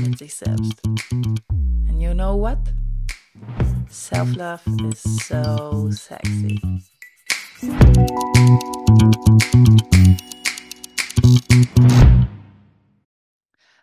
mit sich selbst. And you know what? Self-love is so sexy.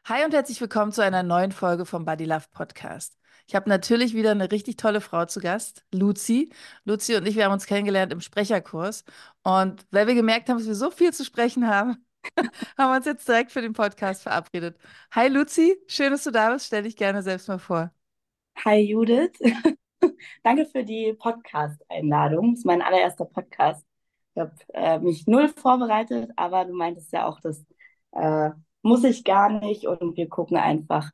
Hi und herzlich willkommen zu einer neuen Folge vom Body Love Podcast. Ich habe natürlich wieder eine richtig tolle Frau zu Gast, Luzi. Luzi und ich, wir haben uns kennengelernt im Sprecherkurs. Und weil wir gemerkt haben, dass wir so viel zu sprechen haben, haben wir uns jetzt direkt für den Podcast verabredet. Hi Luzi, schön, dass du da bist. Stell dich gerne selbst mal vor. Hi Judith, danke für die Podcast-Einladung. Das ist mein allererster Podcast. Ich habe äh, mich null vorbereitet, aber du meintest ja auch, das äh, muss ich gar nicht und wir gucken einfach,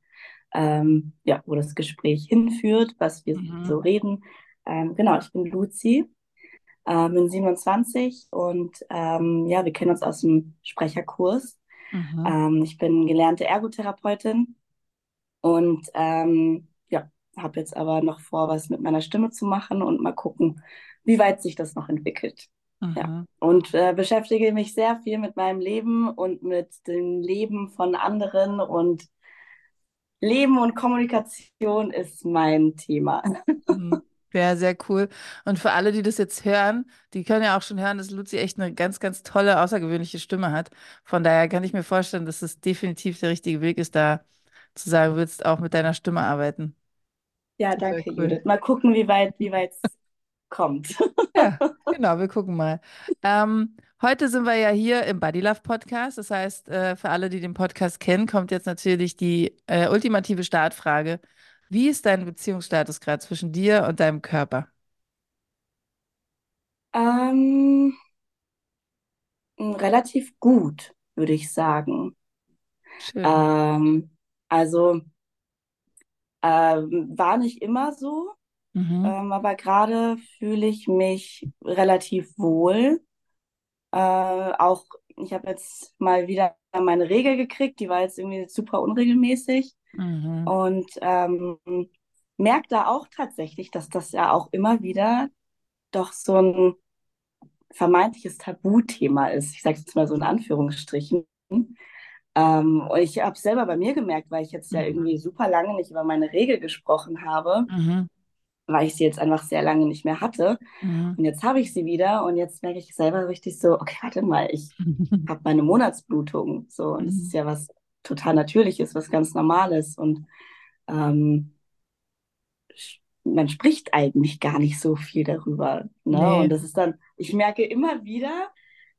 ähm, ja, wo das Gespräch hinführt, was wir mhm. so reden. Ähm, genau, ich bin Luzi, ähm, bin 27 und ähm, ja, wir kennen uns aus dem Sprecherkurs. Mhm. Ähm, ich bin gelernte Ergotherapeutin und ähm, ja, habe jetzt aber noch vor, was mit meiner Stimme zu machen und mal gucken, wie weit sich das noch entwickelt. Mhm. Ja. Und äh, beschäftige mich sehr viel mit meinem Leben und mit dem Leben von anderen und Leben und Kommunikation ist mein Thema. Mhm. Ja, sehr cool. Und für alle, die das jetzt hören, die können ja auch schon hören, dass Luzi echt eine ganz, ganz tolle, außergewöhnliche Stimme hat. Von daher kann ich mir vorstellen, dass es definitiv der richtige Weg ist, da zu sagen, du willst auch mit deiner Stimme arbeiten. Ja, danke, cool. Judith. Mal gucken, wie weit, wie weit es kommt. Ja, genau, wir gucken mal. Ähm, heute sind wir ja hier im Body Love Podcast. Das heißt, äh, für alle, die den Podcast kennen, kommt jetzt natürlich die äh, ultimative Startfrage. Wie ist dein Beziehungsstatus gerade zwischen dir und deinem Körper? Ähm, relativ gut, würde ich sagen. Schön. Ähm, also ähm, war nicht immer so, Mhm. ähm, aber gerade fühle ich mich relativ wohl. Äh, auch ich habe jetzt mal wieder meine Regel gekriegt, die war jetzt irgendwie super unregelmäßig. Mhm. Und ähm, merke da auch tatsächlich, dass das ja auch immer wieder doch so ein vermeintliches Tabuthema ist. Ich sage es jetzt mal so in Anführungsstrichen. Ähm, und ich habe selber bei mir gemerkt, weil ich jetzt ja mhm. irgendwie super lange nicht über meine Regel gesprochen habe, Mhm. weil ich sie jetzt einfach sehr lange nicht mehr hatte. Mhm. Und jetzt habe ich sie wieder und jetzt merke ich selber richtig so, okay, warte mal, ich habe meine Monatsblutung. So, und das ist Mhm. ja was total Natürliches, was ganz Normales. Und ähm, man spricht eigentlich gar nicht so viel darüber. Ne? Nee. Und das ist dann, ich merke immer wieder,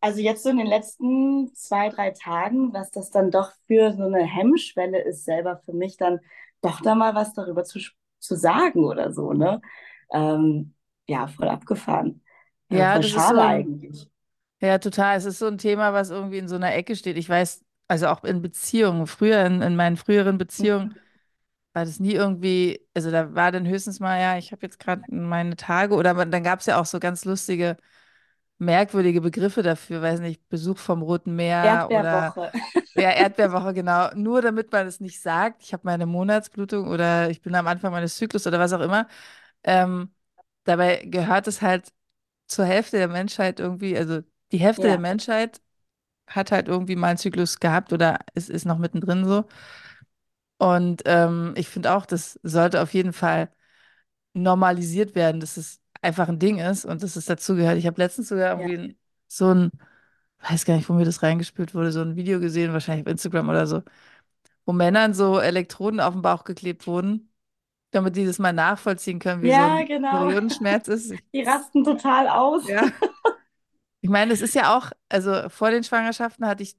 also jetzt so in den letzten zwei, drei Tagen, was das dann doch für so eine Hemmschwelle ist, selber für mich dann doch da mal was darüber zu, zu sagen oder so, ne? Ähm, ja, voll abgefahren. Äh, Ja, voll ist schade so, eigentlich. ja, total. Es ist so ein Thema, was irgendwie in so einer Ecke steht. Ich weiß, also auch in Beziehungen, früher, in, in meinen früheren Beziehungen, war das nie irgendwie, also da war dann höchstens mal, ja, ich habe jetzt gerade meine Tage oder man- dann gab es ja auch so ganz lustige, merkwürdige Begriffe dafür, weiß nicht, Besuch vom Roten Meer oder Erdbeerwoche. ja, Erdbeerwoche, genau. Nur damit man es nicht sagt, ich habe meine Monatsblutung oder ich bin am Anfang meines Zyklus oder was auch immer. Ähm, dabei gehört es halt zur Hälfte der Menschheit irgendwie, also die Hälfte der Ja, Menschheit hat halt irgendwie mal einen Zyklus gehabt oder ist, ist noch mittendrin so. Und ähm, ich finde auch, das sollte auf jeden Fall normalisiert werden, dass es einfach ein Ding ist und dass es dazugehört. Ich habe letztens sogar ja. irgendwie ein- so ein, weiß gar nicht, wo mir das reingespült wurde, so ein Video gesehen, wahrscheinlich auf Instagram oder so, wo Männern so Elektroden auf den Bauch geklebt wurden, damit die das mal nachvollziehen können, wie so Ja, ein genau. Periodenschmerz ist. Die rasten total aus. ja. Ich meine, es ist ja auch, also vor den Schwangerschaften hatte ich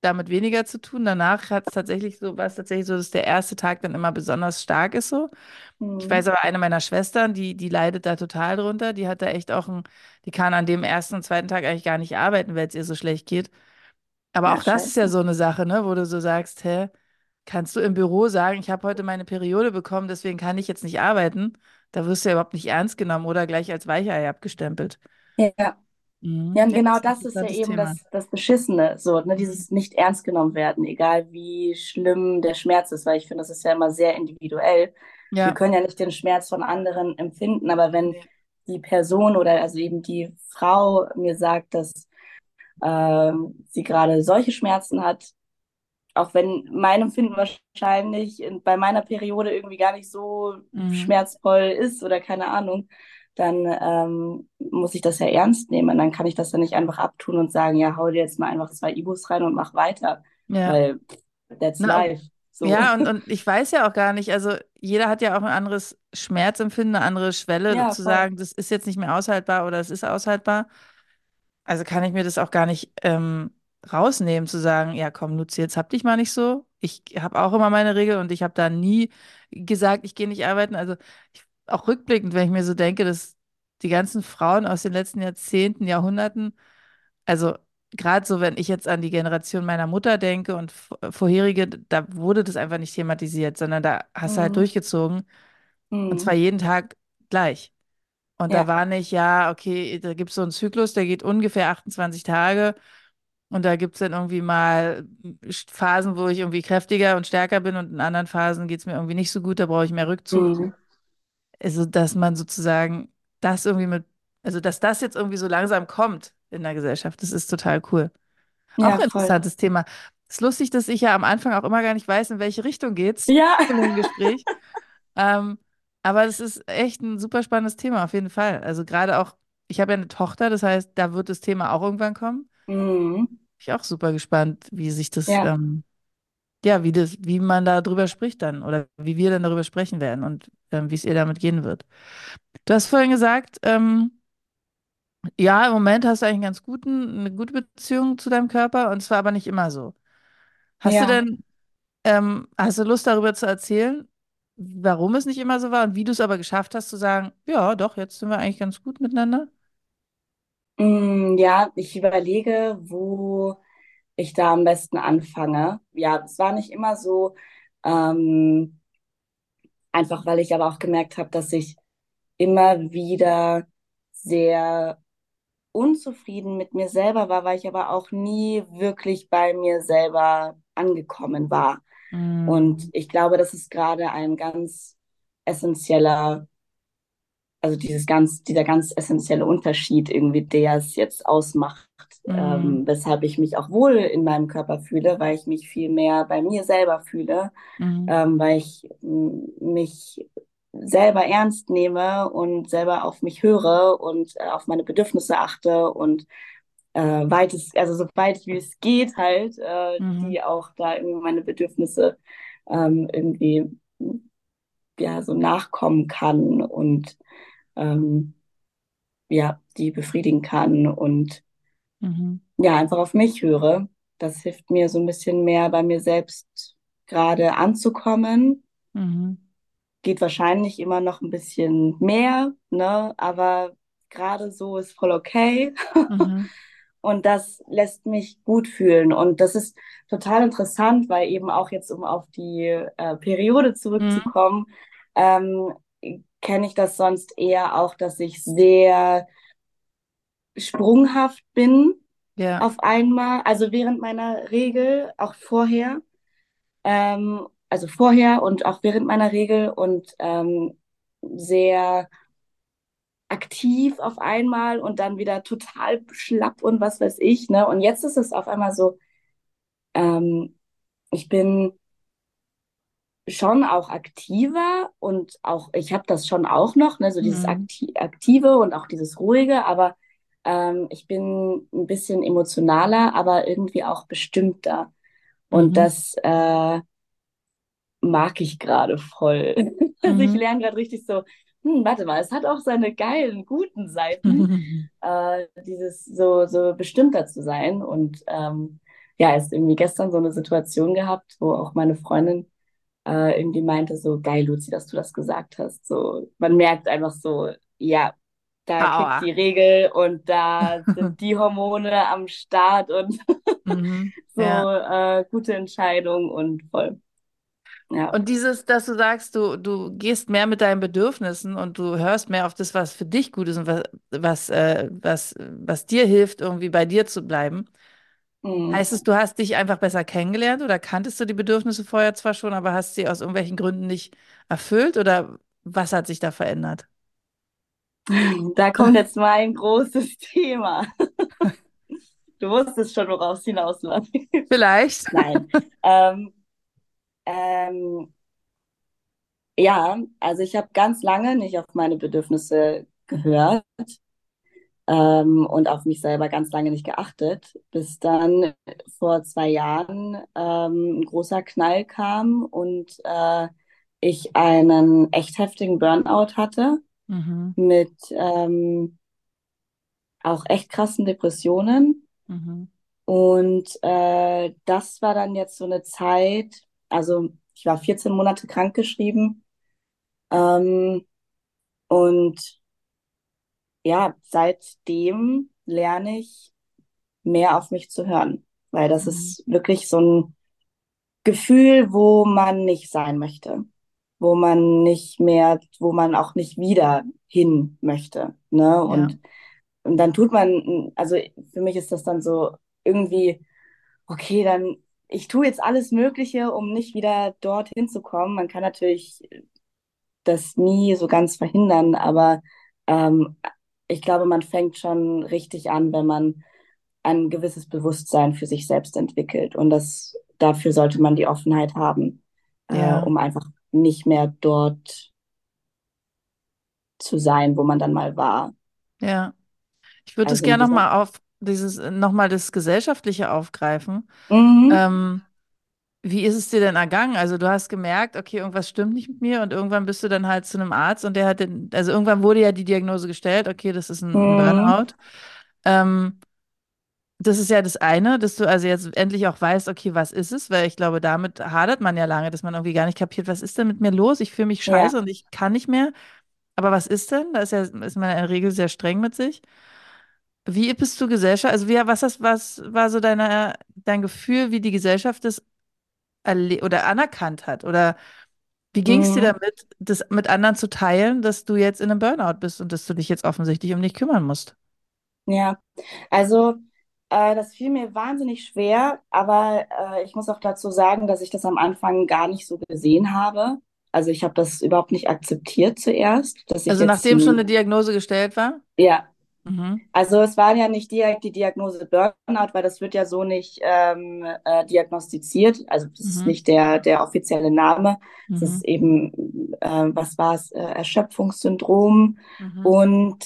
damit weniger zu tun. Danach hat es tatsächlich so, war es tatsächlich so, dass der erste Tag dann immer besonders stark ist so. Ich weiß aber, eine meiner Schwestern, die, die leidet da total drunter. Die hat da echt auch ein, die kann an dem ersten und zweiten Tag eigentlich gar nicht arbeiten, weil es ihr so schlecht geht. Aber Ja, auch das ist ja so eine Sache, ne, wo du so sagst, hä, kannst du im Büro sagen, ich habe heute meine Periode bekommen, deswegen kann ich jetzt nicht arbeiten? Da wirst du ja überhaupt nicht ernst genommen oder gleich als Weichei abgestempelt. Ja. Ja, Mhm. und Ja, das genau ein das ist ja interessantes eben Thema. das, das Beschissene, so, ne, Mhm. dieses nicht ernst genommen werden, egal wie schlimm der Schmerz ist, weil ich finde, das ist ja immer sehr individuell. Wir Ja, können ja nicht den Schmerz von anderen empfinden, aber wenn die Person oder also eben die Frau mir sagt, dass ähm, sie gerade solche Schmerzen hat, auch wenn mein Empfinden wahrscheinlich in, bei meiner Periode irgendwie gar nicht so Mhm. schmerzvoll ist oder keine Ahnung, dann ähm, muss ich das ja ernst nehmen. Dann kann ich das ja nicht einfach abtun und sagen, ja, hau dir jetzt mal einfach zwei Ibus rein und mach weiter, Ja. weil that's Na, und, life. So, ja, und, und ich weiß ja auch gar nicht, also jeder hat ja auch ein anderes Schmerzempfinden, eine andere Schwelle, ja, zu voll. sagen, das ist jetzt nicht mehr aushaltbar oder es ist aushaltbar. Also kann ich mir das auch gar nicht ähm, rausnehmen, zu sagen, ja komm, Luzi, jetzt hab dich mal nicht so. Ich habe auch immer meine Regel und ich habe da nie gesagt, ich gehe nicht arbeiten. Also ich, auch rückblickend, wenn ich mir so denke, dass die ganzen Frauen aus den letzten Jahrzehnten, Jahrhunderten, also gerade so, wenn ich jetzt an die Generation meiner Mutter denke und vorherige, da wurde das einfach nicht thematisiert, sondern da hast du halt Mhm. durchgezogen und zwar Mhm. jeden Tag gleich. Und da Ja. war nicht, ja, okay, da gibt es so einen Zyklus, der geht ungefähr 28 Tage. Und da gibt es dann irgendwie mal Phasen, wo ich irgendwie kräftiger und stärker bin und in anderen Phasen geht es mir irgendwie nicht so gut, da brauche ich mehr Rückzug. Mhm. Also, dass man sozusagen das irgendwie mit, also dass das jetzt irgendwie so langsam kommt in der Gesellschaft, das ist total cool. Auch Ja, ein voll. interessantes Thema. Es ist lustig, dass ich ja am Anfang auch immer gar nicht weiß, in welche Richtung geht's Ja. in dem Gespräch. Ähm, aber es ist echt ein super spannendes Thema, auf jeden Fall. Also gerade auch, ich habe ja eine Tochter, das heißt, da wird das Thema auch irgendwann kommen. Mhm. Ich auch super gespannt, wie sich das, Ja. ähm, ja, wie das, wie man da drüber spricht dann oder wie wir dann darüber sprechen werden und ähm, wie es ihr damit gehen wird. Du hast vorhin gesagt, ähm, ja, im Moment hast du eigentlich einen ganz guten, eine gute Beziehung zu deinem Körper und zwar aber nicht immer so. Hast du Ja. denn, ähm, hast du Lust darüber zu erzählen, warum es nicht immer so war und wie du es aber geschafft hast zu sagen, ja, doch, jetzt sind wir eigentlich ganz gut miteinander? Mm, Ja, ich überlege, wo ich da am besten anfange. Ja, es war nicht immer so, ähm, einfach weil ich aber auch gemerkt habe, dass ich immer wieder sehr unzufrieden mit mir selber war, weil ich aber auch nie wirklich bei mir selber angekommen war. Und Mhm. ich glaube, das ist gerade ein ganz essentieller also dieses ganz, dieser ganz essentielle Unterschied irgendwie, der es jetzt ausmacht, Mhm. ähm, weshalb ich mich auch wohl in meinem Körper fühle, weil ich mich viel mehr bei mir selber fühle, Mhm. ähm, weil ich mich selber ernst nehme und selber auf mich höre und äh, auf meine Bedürfnisse achte und äh, weit es, also so weit wie es geht halt, äh, Mhm. die auch da irgendwie meine Bedürfnisse ähm, irgendwie ja so nachkommen kann und ähm, ja, die befriedigen kann und Mhm. ja, einfach auf mich höre. Das hilft mir so ein bisschen mehr bei mir selbst gerade anzukommen. Mhm. Geht wahrscheinlich immer noch ein bisschen mehr, ne? Aber gerade so ist voll okay. Mhm. Und das lässt mich gut fühlen. Und das ist total interessant, weil eben auch jetzt, um auf die äh, Periode Mhm. zurückzukommen, ähm, kenne ich das sonst eher auch, dass ich sehr sprunghaft bin Ja. auf einmal, also während meiner Regel, auch vorher, ähm, also vorher und auch während meiner Regel und ähm, sehr aktiv auf einmal und dann wieder total schlapp und was weiß ich, ne? Und jetzt ist es auf einmal so, ähm, ich bin schon auch aktiver und auch, ich habe das schon auch noch, ne, so dieses Mhm. Akti Aktive und auch dieses Ruhige, aber ähm, ich bin ein bisschen emotionaler, aber irgendwie auch bestimmter. Und Mhm. das äh, mag ich gerade voll. Also ich Mhm. lerne gerade richtig so, hm, warte mal, es hat auch seine geilen, guten Seiten, Mhm. äh, dieses so, so bestimmter zu sein. Und ähm, ja, es ist irgendwie gestern so eine Situation gehabt, wo auch meine Freundin äh, irgendwie meinte so, geil, Luzi, dass du das gesagt hast. So, man merkt einfach so, ja, da kickt die Regel und da sind die Hormone am Start und Mhm. so Ja. äh, gute Entscheidung und voll. Ja. Und dieses, dass du sagst, du, du gehst mehr mit deinen Bedürfnissen und du hörst mehr auf das, was für dich gut ist und was, was, äh, was, was dir hilft, irgendwie bei dir zu bleiben. Mhm. Heißt es, du hast dich einfach besser kennengelernt oder kanntest du die Bedürfnisse vorher zwar schon, aber hast sie aus irgendwelchen Gründen nicht erfüllt oder was hat sich da verändert? Da kommt jetzt mal ein großes Thema. Du wusstest schon, worauf es hinausläuft. Vielleicht. Nein. Ähm, ähm, ja, also ich habe ganz lange nicht auf meine Bedürfnisse gehört ähm, und auf mich selber ganz lange nicht geachtet, bis dann vor zwei Jahren ähm, ein großer Knall kam und äh, ich einen echt heftigen Burnout hatte Mhm. mit ähm, auch echt krassen Depressionen. Mhm. Und äh, das war dann jetzt so eine Zeit, also ich war 14 Monate krankgeschrieben. Ähm, und ja, seitdem lerne ich mehr auf mich zu hören, weil das Mhm. ist wirklich so ein Gefühl, wo man nicht sein möchte, wo man nicht mehr, wo man auch nicht wieder hin möchte, ne? Ja. Und, und dann tut man, also für mich ist das dann so irgendwie, okay, dann ich tue jetzt alles Mögliche, um nicht wieder dorthin zu kommen. Man kann natürlich das nie so ganz verhindern, aber ähm, ich glaube, man fängt schon richtig an, wenn man ein gewisses Bewusstsein für sich selbst entwickelt. Und das, dafür sollte man die Offenheit haben, äh, Ja. um einfach nicht mehr dort zu sein, wo man dann mal war. Ja. Ich würde es Also gerne nochmal auf dieses, nochmal das Gesellschaftliche aufgreifen. Mhm. Ähm, wie ist es dir denn ergangen? Also du hast gemerkt, okay, irgendwas stimmt nicht mit mir und irgendwann bist du dann halt zu einem Arzt und der hat den, also irgendwann wurde ja die Diagnose gestellt, okay, das ist ein, Mhm. Burnout. Ähm, das ist ja das eine, dass du also jetzt endlich auch weißt, okay, was ist es? Weil ich glaube, damit hadert man ja lange, dass man irgendwie gar nicht kapiert, was ist denn mit mir los? Ich fühle mich scheiße Ja. und ich kann nicht mehr. Aber was ist denn? Da ist ja, ist man in der Regel sehr streng mit sich. Wie bist du Gesellschaft? Also wie, was, hast, was war so deine, dein Gefühl, wie die Gesellschaft das oder anerkannt hat? Oder wie ging es dir Mhm. damit, das mit anderen zu teilen, dass du jetzt in einem Burnout bist und dass du dich jetzt offensichtlich um dich kümmern musst? Ja, also äh, das fiel mir wahnsinnig schwer, aber äh, ich muss auch dazu sagen, dass ich das am Anfang gar nicht so gesehen habe. Also ich habe das überhaupt nicht akzeptiert zuerst, Also nachdem schon eine ein, Diagnose gestellt war? ja, Mhm. also es war ja nicht direkt die Diagnose Burnout, weil das wird ja so nicht ähm, äh, diagnostiziert. Also das ist Mhm. nicht der, der offizielle Name. Es Mhm. ist eben, äh, was war es, äh, Erschöpfungssyndrom Mhm. und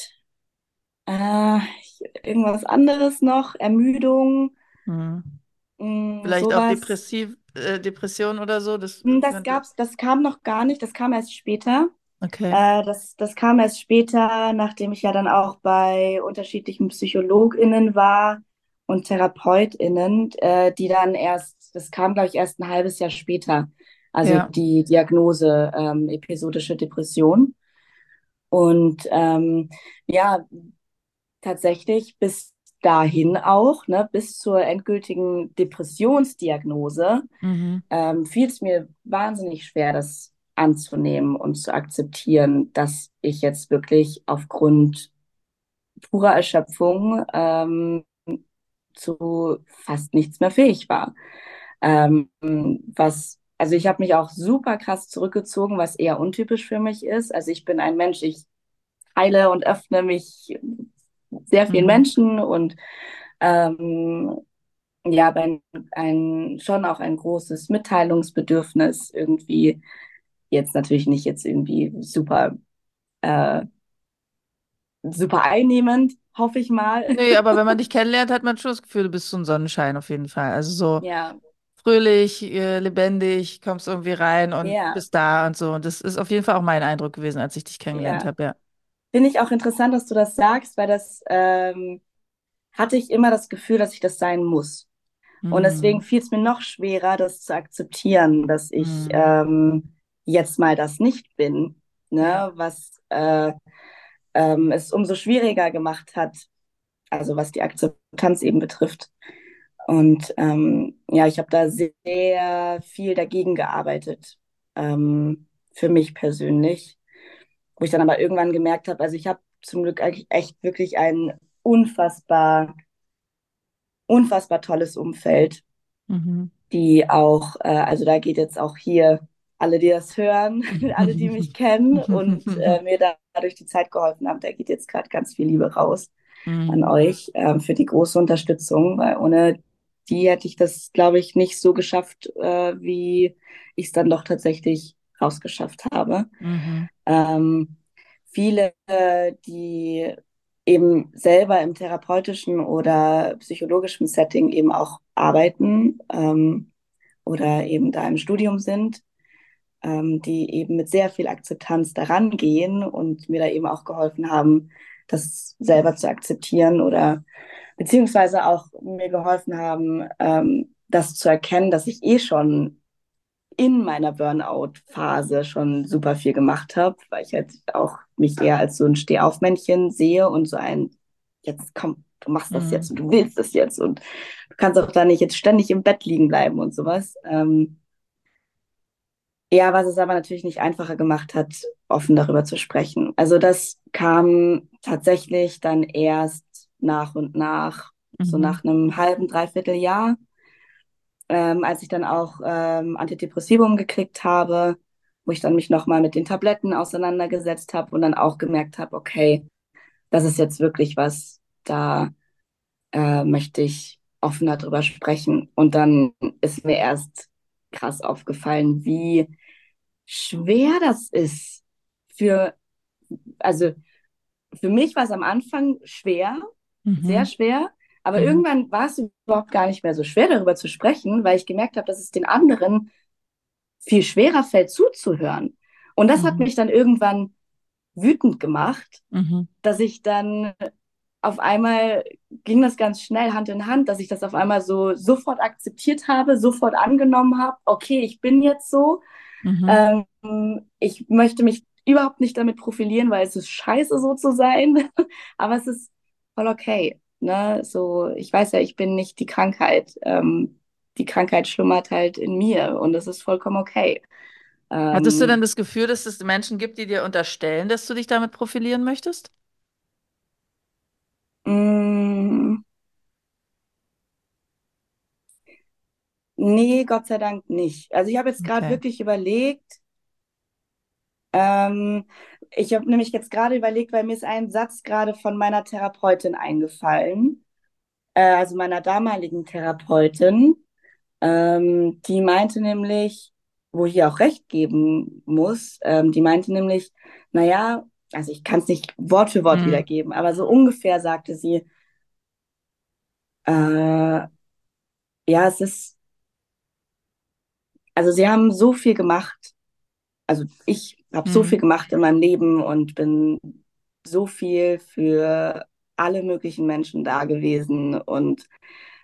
irgendwas anderes noch, Ermüdung, Mhm. mh, Vielleicht auch sowas. depressiv, äh, Depression oder so. Das Hm, Das gab's, das kam noch gar nicht, das kam erst später. Okay. Äh, das, das kam erst später, nachdem ich ja dann auch bei unterschiedlichen PsychologInnen war und TherapeutInnen, äh, die dann erst, das kam, glaube ich, erst ein halbes Jahr später, also Ja. die Diagnose ähm, episodische Depression. Und ähm, ja, tatsächlich bis dahin auch, ne, bis zur endgültigen Depressionsdiagnose, Mhm. ähm, fiel es mir wahnsinnig schwer, das anzunehmen und zu akzeptieren, dass ich jetzt wirklich aufgrund purer Erschöpfung ähm, zu fast nichts mehr fähig war. Ähm, was, also ich habe mich auch super krass zurückgezogen, was eher untypisch für mich ist. Also ich bin ein Mensch, ich teile und öffne mich sehr vielen Mhm. Menschen und ähm, ja, ein, ein, schon auch ein großes Mitteilungsbedürfnis irgendwie. Jetzt natürlich nicht jetzt irgendwie super, äh, super einnehmend, hoffe ich mal. Nee, aber wenn man dich kennenlernt, hat man schon das Gefühl, du bist so ein Sonnenschein auf jeden Fall. Also so Ja, fröhlich, äh, lebendig, kommst irgendwie rein und ja, bist da und so. Und das ist auf jeden Fall auch mein Eindruck gewesen, als ich dich kennengelernt ja. habe, ja. Finde ich auch interessant, dass du das sagst, weil das ähm, hatte ich immer das Gefühl, dass ich das sein muss. Und deswegen Mhm. fiel es mir noch schwerer, das zu akzeptieren, dass ich Mhm. ähm, jetzt mal das nicht bin, ne? Was äh, ähm, es umso schwieriger gemacht hat, also was die Akzeptanz eben betrifft. Und ähm, ja, ich habe da sehr viel dagegen gearbeitet, ähm, für mich persönlich. Wo ich dann aber irgendwann gemerkt habe, also ich habe zum Glück eigentlich echt wirklich ein unfassbar, unfassbar tolles Umfeld, Mhm. die auch, äh, also da geht jetzt auch hier alle, die das hören, alle, die mich kennen und äh, mir da dadurch die Zeit geholfen haben, da geht jetzt gerade ganz viel Liebe raus an Mhm. euch äh, für die große Unterstützung, weil ohne die hätte ich das, glaube ich, nicht so geschafft, äh, wie ich es dann doch tatsächlich rausgeschafft habe. Mhm. Ähm, viele, die eben selber im therapeutischen oder psychologischen Setting eben auch arbeiten ähm, oder eben da im Studium sind, ähm, die eben mit sehr viel Akzeptanz daran gehen und mir da eben auch geholfen haben, das selber zu akzeptieren oder beziehungsweise auch mir geholfen haben, ähm, das zu erkennen, dass ich eh schon in meiner Burnout-Phase schon super viel gemacht habe, weil ich halt auch mich eher als so ein Stehaufmännchen sehe und so ein, jetzt komm, du machst das jetzt Mhm. und du willst das jetzt und du kannst auch da nicht jetzt ständig im Bett liegen bleiben und sowas. Ähm, ja, was es aber natürlich nicht einfacher gemacht hat, offen darüber zu sprechen. Also das kam tatsächlich dann erst nach und nach, so Mhm. nach einem halben, dreiviertel Jahr ähm, als ich dann auch ähm, Antidepressivum gekriegt habe, wo ich dann mich nochmal mit den Tabletten auseinandergesetzt habe und dann auch gemerkt habe, okay, das ist jetzt wirklich was, da äh, möchte ich offener drüber sprechen. Und dann ist mir erst krass aufgefallen, wie schwer das ist für, also für mich war es am Anfang schwer, sehr Mhm. schwer. Aber Mhm. irgendwann war es überhaupt gar nicht mehr so schwer, darüber zu sprechen, weil ich gemerkt habe, dass es den anderen viel schwerer fällt, zuzuhören. Und das hat Mhm. mich dann irgendwann wütend gemacht, Mhm. dass ich dann auf einmal ging das ganz schnell Hand in Hand, dass ich das auf einmal so sofort akzeptiert habe, sofort angenommen habe. Okay, ich bin jetzt so. Mhm. Ähm, ich möchte mich überhaupt nicht damit profilieren, weil es ist scheiße, so zu sein. Aber es ist voll okay. Ne? So, ich weiß ja, ich bin nicht die Krankheit. Ähm, die Krankheit schlummert halt in mir und das ist vollkommen okay. Hattest du denn Ähm, das Gefühl, dass es Menschen gibt, die dir unterstellen, dass du dich damit profilieren möchtest? mh, nee, Gott sei Dank nicht. Also ich habe jetzt gerade Okay. wirklich überlegt, ähm, ich habe nämlich jetzt gerade überlegt, weil mir ist ein Satz gerade von meiner Therapeutin eingefallen. äh, also meiner damaligen Therapeutin, ähm, die meinte nämlich, wo ich ihr auch recht geben muss, ähm, die meinte nämlich, naja, also ich kann es nicht Wort für Wort Mhm. wiedergeben, aber so ungefähr sagte sie, äh, ja, es ist, also sie haben so viel gemacht, also ich habe so Mhm. viel gemacht in meinem Leben und bin so viel für alle möglichen Menschen da gewesen und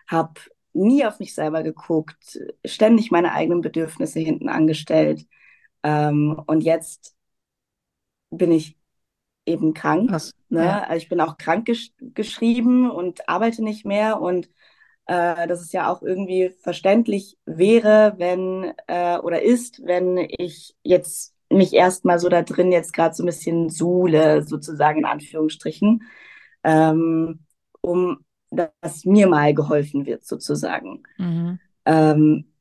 habe nie auf mich selber geguckt, ständig meine eigenen Bedürfnisse hinten angestellt. Ähm, und jetzt bin ich eben krank. Was? Ja. Ne? Also ich bin auch krank gesch geschrieben und arbeite nicht mehr. Und äh, dass es ja auch irgendwie verständlich wäre, wenn äh, oder ist, wenn ich jetzt mich erstmal so da drin jetzt gerade so ein bisschen suhle, sozusagen in Anführungsstrichen, ähm, um dass mir mal geholfen wird, sozusagen. Mhm. Ähm,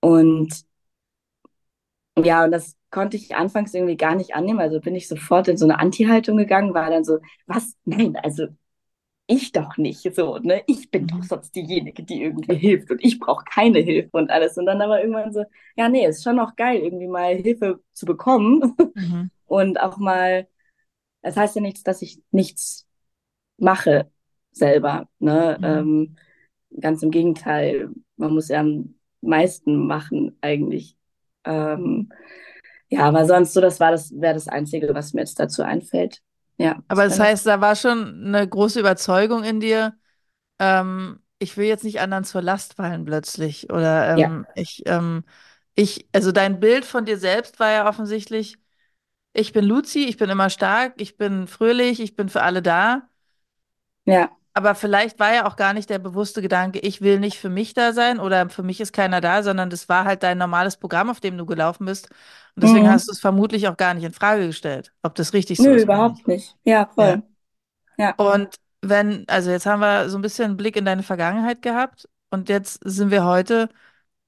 und ja, und das konnte ich anfangs irgendwie gar nicht annehmen. Also bin ich sofort in so eine Anti-Haltung gegangen, war dann so, was? Nein, also ich doch nicht. So, ne? Ich bin doch Mhm. sonst diejenige, die irgendwie hilft und ich brauche keine Hilfe und alles. Und dann aber irgendwann so, ja, nee, ist schon auch geil, irgendwie mal Hilfe zu bekommen Mhm. und auch mal, das heißt ja nichts, dass ich nichts mache selber, ne? Mhm. Ähm, ganz im Gegenteil, man muss ja am meisten machen eigentlich. Ähm, ja, aber sonst so, das war das, wäre das Einzige, was mir jetzt dazu einfällt. Ja, Aber das heißt, da war schon eine große Überzeugung in dir, ähm, ich will jetzt nicht anderen zur Last fallen plötzlich. Oder ja, ähm, ich, ähm, ich, also dein Bild von dir selbst war ja offensichtlich, ich bin Luzi, ich bin immer stark, ich bin fröhlich, ich bin für alle da. ja, aber vielleicht war ja auch gar nicht der bewusste Gedanke, ich will nicht für mich da sein oder für mich ist keiner da, sondern das war halt dein normales Programm, auf dem du gelaufen bist. Und deswegen Mhm. hast du es vermutlich auch gar nicht in Frage gestellt, ob das richtig so Nö, ist nicht. überhaupt nicht. Ja, Ja. voll. Ja. Und wenn, also jetzt haben wir so ein bisschen einen Blick in deine Vergangenheit gehabt und jetzt sind wir heute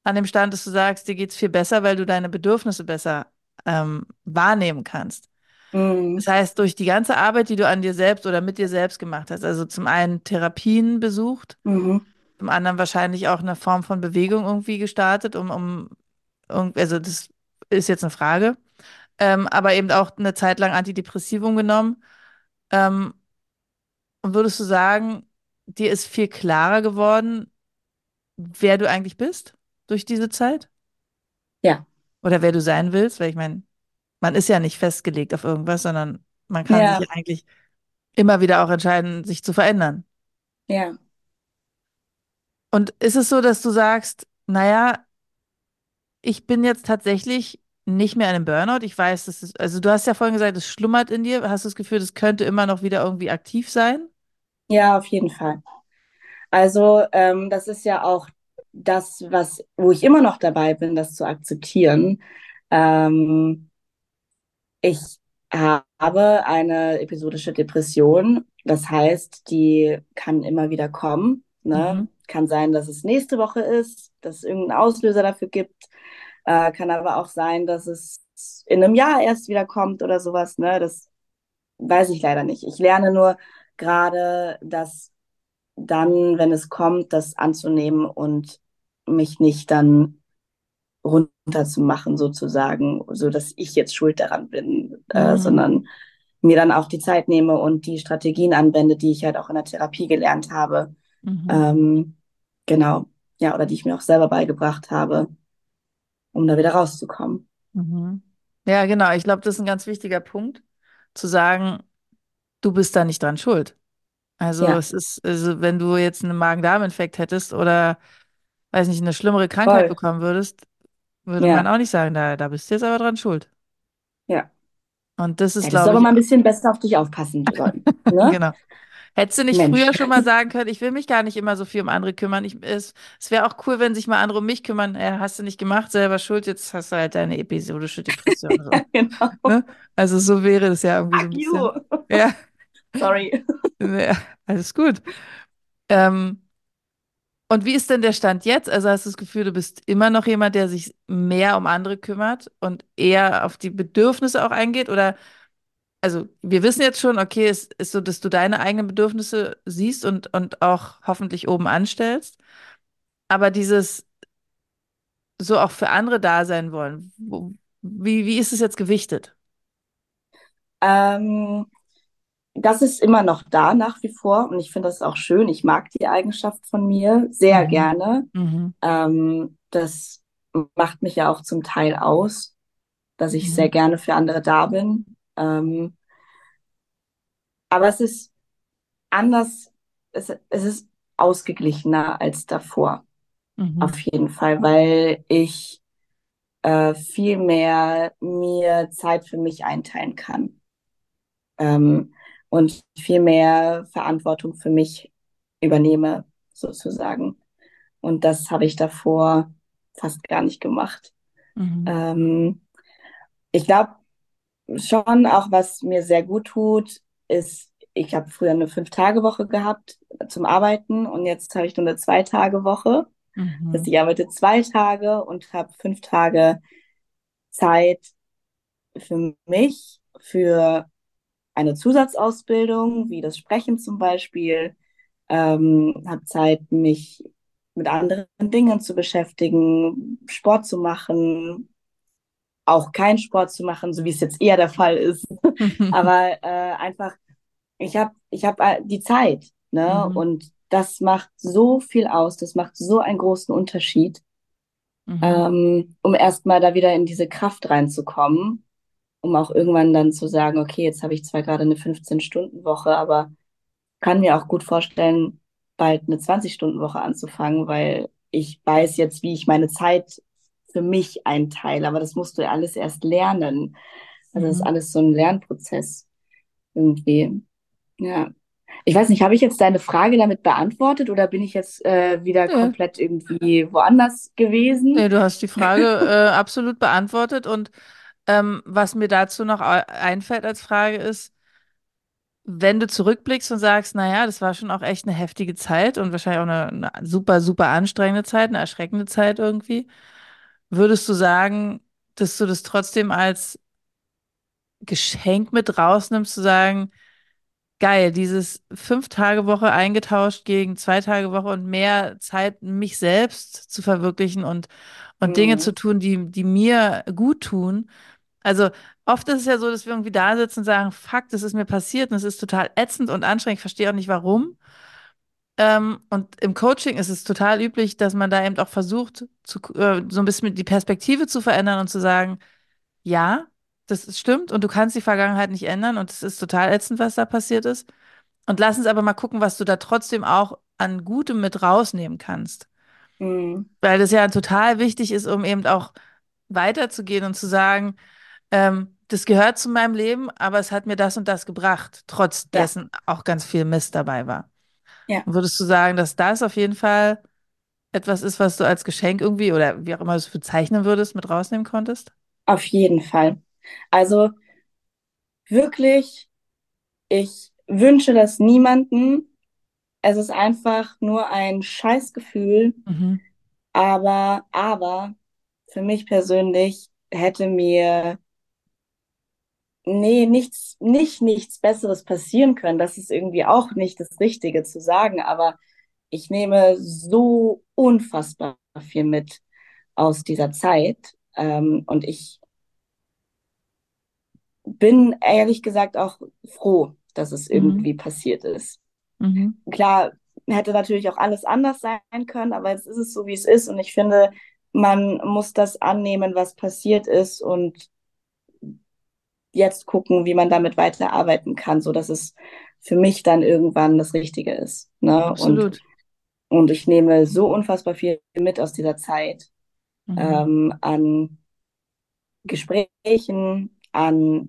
an dem Stand, dass du sagst, dir geht's viel besser, weil du deine Bedürfnisse besser ähm, wahrnehmen kannst. Mhm. Das heißt, durch die ganze Arbeit, die du an dir selbst oder mit dir selbst gemacht hast, also zum einen Therapien besucht, Mhm. zum anderen wahrscheinlich auch eine Form von Bewegung irgendwie gestartet, um, um also das ist jetzt eine Frage, ähm, aber eben auch eine Zeit lang Antidepressivum genommen. Ähm, und würdest du sagen, dir ist viel klarer geworden, wer du eigentlich bist durch diese Zeit? Ja. Oder wer du sein willst? Weil ich meine, man ist ja nicht festgelegt auf irgendwas, sondern man kann sich Ja. ja eigentlich immer wieder auch entscheiden, sich zu verändern. Ja. Und ist es so, dass du sagst, naja, ich bin jetzt tatsächlich nicht mehr in einem Burnout. Ich weiß, das ist, also du hast ja vorhin gesagt, es schlummert in dir. Hast du das Gefühl, das könnte immer noch wieder irgendwie aktiv sein? Ja, auf jeden Fall. Also, ähm, das ist ja auch das, was, wo ich immer noch dabei bin, das zu akzeptieren. Ähm, ich habe eine episodische Depression. Das heißt, die kann immer wieder kommen. Ne? Mhm. Kann sein, dass es nächste Woche ist, dass es irgendeinen Auslöser dafür gibt. Äh, kann aber auch sein, dass es in einem Jahr erst wieder kommt oder sowas. Ne? Das weiß ich leider nicht. Ich lerne nur gerade, dass dann, wenn es kommt, das anzunehmen und mich nicht dann runterzumachen, sozusagen, so dass ich jetzt schuld daran bin, äh, Mhm. sondern mir dann auch die Zeit nehme und die Strategien anwende, die ich halt auch in der Therapie gelernt habe. Mhm. Ähm, genau, ja, oder die ich mir auch selber beigebracht habe, um da wieder rauszukommen. Mhm. Ja, genau. Ich glaube, das ist ein ganz wichtiger Punkt, zu sagen, du bist da nicht dran schuld. Also Ja, es ist, also wenn du jetzt einen Magen-Darm-Infekt hättest oder, weiß nicht, eine schlimmere Krankheit voll. bekommen würdest, würde man Ja, auch nicht sagen, da, da bist du jetzt aber dran schuld. ja. Und das ist, du glaube aber ich, mal ein bisschen besser auf dich aufpassen sollen, ne? genau. Hättest du nicht Mensch. früher schon mal sagen können, ich will mich gar nicht immer so viel um andere kümmern. Ich, es es wäre auch cool, wenn sich mal andere um mich kümmern. Ja, hast du nicht gemacht, selber schuld, jetzt hast du halt deine episodische Depression. So. Ja, genau. Ne? Also so wäre das ja irgendwie so ein Fuck bisschen. you. Ja, Sorry. ja, alles gut. Ähm, und wie ist denn der Stand jetzt? Also hast du das Gefühl, du bist immer noch jemand, der sich mehr um andere kümmert und eher auf die Bedürfnisse auch eingeht? Oder, also wir wissen jetzt schon, okay, es ist so, dass du deine eigenen Bedürfnisse siehst und, und auch hoffentlich oben anstellst. Aber dieses so auch für andere da sein wollen, wo, wie, wie ist es jetzt gewichtet? Ähm, das ist immer noch da nach wie vor und ich finde das auch schön. Ich mag die Eigenschaft von mir sehr Mhm. gerne. Mhm. Ähm, das macht mich ja auch zum Teil aus, dass ich sehr Mhm. gerne für andere da bin. Ähm, aber es ist anders, es, es ist ausgeglichener als davor, Mhm. auf jeden Fall, weil ich äh, viel mehr mir Zeit für mich einteilen kann. ähm, und viel mehr Verantwortung für mich übernehme, sozusagen. Und das habe ich davor fast gar nicht gemacht. Mhm. Ähm, ich glaube schon auch, was mir sehr gut tut, ist, ich habe früher eine Fünf-Tage-Woche gehabt zum Arbeiten und jetzt habe ich nur eine Zwei-Tage-Woche. Das heißt, Mhm. ich arbeite zwei Tage und habe fünf Tage Zeit für mich, für eine Zusatzausbildung, wie das Sprechen zum Beispiel, ähm, habe Zeit, mich mit anderen Dingen zu beschäftigen, Sport zu machen, auch keinen Sport zu machen, so wie es jetzt eher der Fall ist. Aber äh, einfach, ich habe ich hab äh, die Zeit, ne? Mhm. Und das macht so viel aus, das macht so einen großen Unterschied, Mhm. ähm, um erstmal da wieder in diese Kraft reinzukommen um auch irgendwann dann zu sagen, okay, jetzt habe ich zwar gerade eine 15-Stunden-Woche, aber kann mir auch gut vorstellen, bald eine 20-Stunden-Woche anzufangen, weil ich weiß jetzt, wie ich meine Zeit für mich einteile. Aber das musst du ja alles erst lernen. Also das ist Mhm. alles so ein Lernprozess irgendwie. Ja. Ich weiß nicht, habe ich jetzt deine Frage damit beantwortet oder bin ich jetzt äh, wieder Nee, komplett irgendwie woanders gewesen? nee, du hast die Frage äh, absolut beantwortet und ähm, was mir dazu noch ei- einfällt als Frage ist, wenn du zurückblickst und sagst, naja, das war schon auch echt eine heftige Zeit und wahrscheinlich auch eine, eine super, super anstrengende Zeit, eine erschreckende Zeit irgendwie, würdest du sagen, dass du das trotzdem als Geschenk mit rausnimmst, zu sagen, geil, dieses Fünf-Tage-Woche eingetauscht gegen Zwei-Tage-Woche und mehr Zeit, mich selbst zu verwirklichen und, und Dinge zu Mhm. tun, die, die mir gut tun. Also oft ist es ja so, dass wir irgendwie da sitzen und sagen, fuck, das ist mir passiert und es ist total ätzend und anstrengend, ich verstehe auch nicht warum. Ähm, und im Coaching ist es total üblich, dass man da eben auch versucht, zu, äh, so ein bisschen die Perspektive zu verändern und zu sagen, ja, das ist- stimmt und du kannst die Vergangenheit nicht ändern und es ist total ätzend, was da passiert ist. Und lass uns aber mal gucken, was du da trotzdem auch an Gutem mit rausnehmen kannst. Mhm. Weil das ja total wichtig ist, um eben auch weiterzugehen und zu sagen, ähm, das gehört zu meinem Leben, aber es hat mir das und das gebracht, trotz Ja, dessen auch ganz viel Mist dabei war. ja, Würdest du sagen, dass das auf jeden Fall etwas ist, was du als Geschenk irgendwie oder wie auch immer du es bezeichnen würdest, mit rausnehmen konntest? auf jeden Fall. Also wirklich, ich wünsche das niemanden. Es ist einfach nur ein Scheißgefühl, Mhm. aber, aber für mich persönlich hätte mir, nee, nichts, nicht nichts Besseres passieren können. Das ist irgendwie auch nicht das Richtige zu sagen, aber ich nehme so unfassbar viel mit aus dieser Zeit. Ähm, und ich bin ehrlich gesagt auch froh, dass es Mhm. irgendwie passiert ist. Mhm. Klar, hätte natürlich auch alles anders sein können, aber jetzt ist es so, wie es ist. Und ich finde, man muss das annehmen, was passiert ist und jetzt gucken, wie man damit weiterarbeiten kann, so dass es für mich dann irgendwann das Richtige ist. Ne? Und, Absolut. und ich nehme so unfassbar viel mit aus dieser Zeit Mhm. ähm, an Gesprächen, an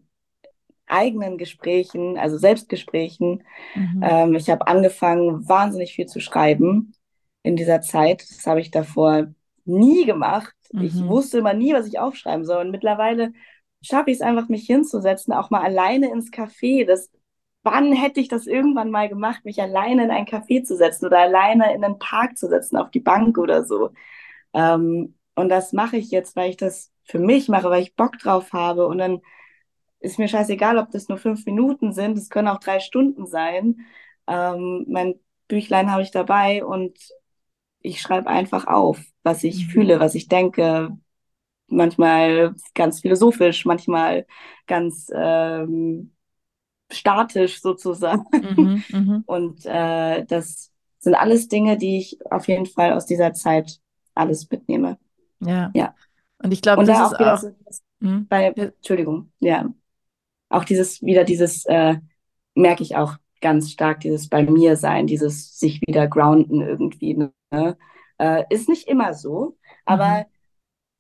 eigenen Gesprächen, also Selbstgesprächen. Mhm. Ähm, ich habe angefangen, wahnsinnig viel zu schreiben in dieser Zeit. Das habe ich davor nie gemacht. Ich Mhm. wusste immer nie, was ich aufschreiben soll. Und mittlerweile schaffe ich es einfach, mich hinzusetzen, auch mal alleine ins Café. Das, wann hätte ich das irgendwann mal gemacht, mich alleine in ein Café zu setzen oder alleine in einen Park zu setzen, auf die Bank oder so. Ähm, und das mache ich jetzt, weil ich das für mich mache, weil ich Bock drauf habe. Und dann ist mir scheißegal, ob das nur fünf Minuten sind, es können auch drei Stunden sein. Ähm, mein Büchlein habe ich dabei und ich schreibe einfach auf, was ich Mhm. fühle, was ich denke. Manchmal ganz philosophisch, manchmal ganz ähm, statisch sozusagen. Mhm. Mhm. Und äh, das sind alles Dinge, die ich auf jeden Fall aus dieser Zeit alles mitnehme. Ja. Ja. Und ich glaube, das da ist auch so Mhm. bei. Entschuldigung, ja, auch dieses, wieder dieses, äh, merke ich auch ganz stark, dieses bei mir sein, dieses sich wieder grounden irgendwie. Ne? Äh, ist nicht immer so, Mhm.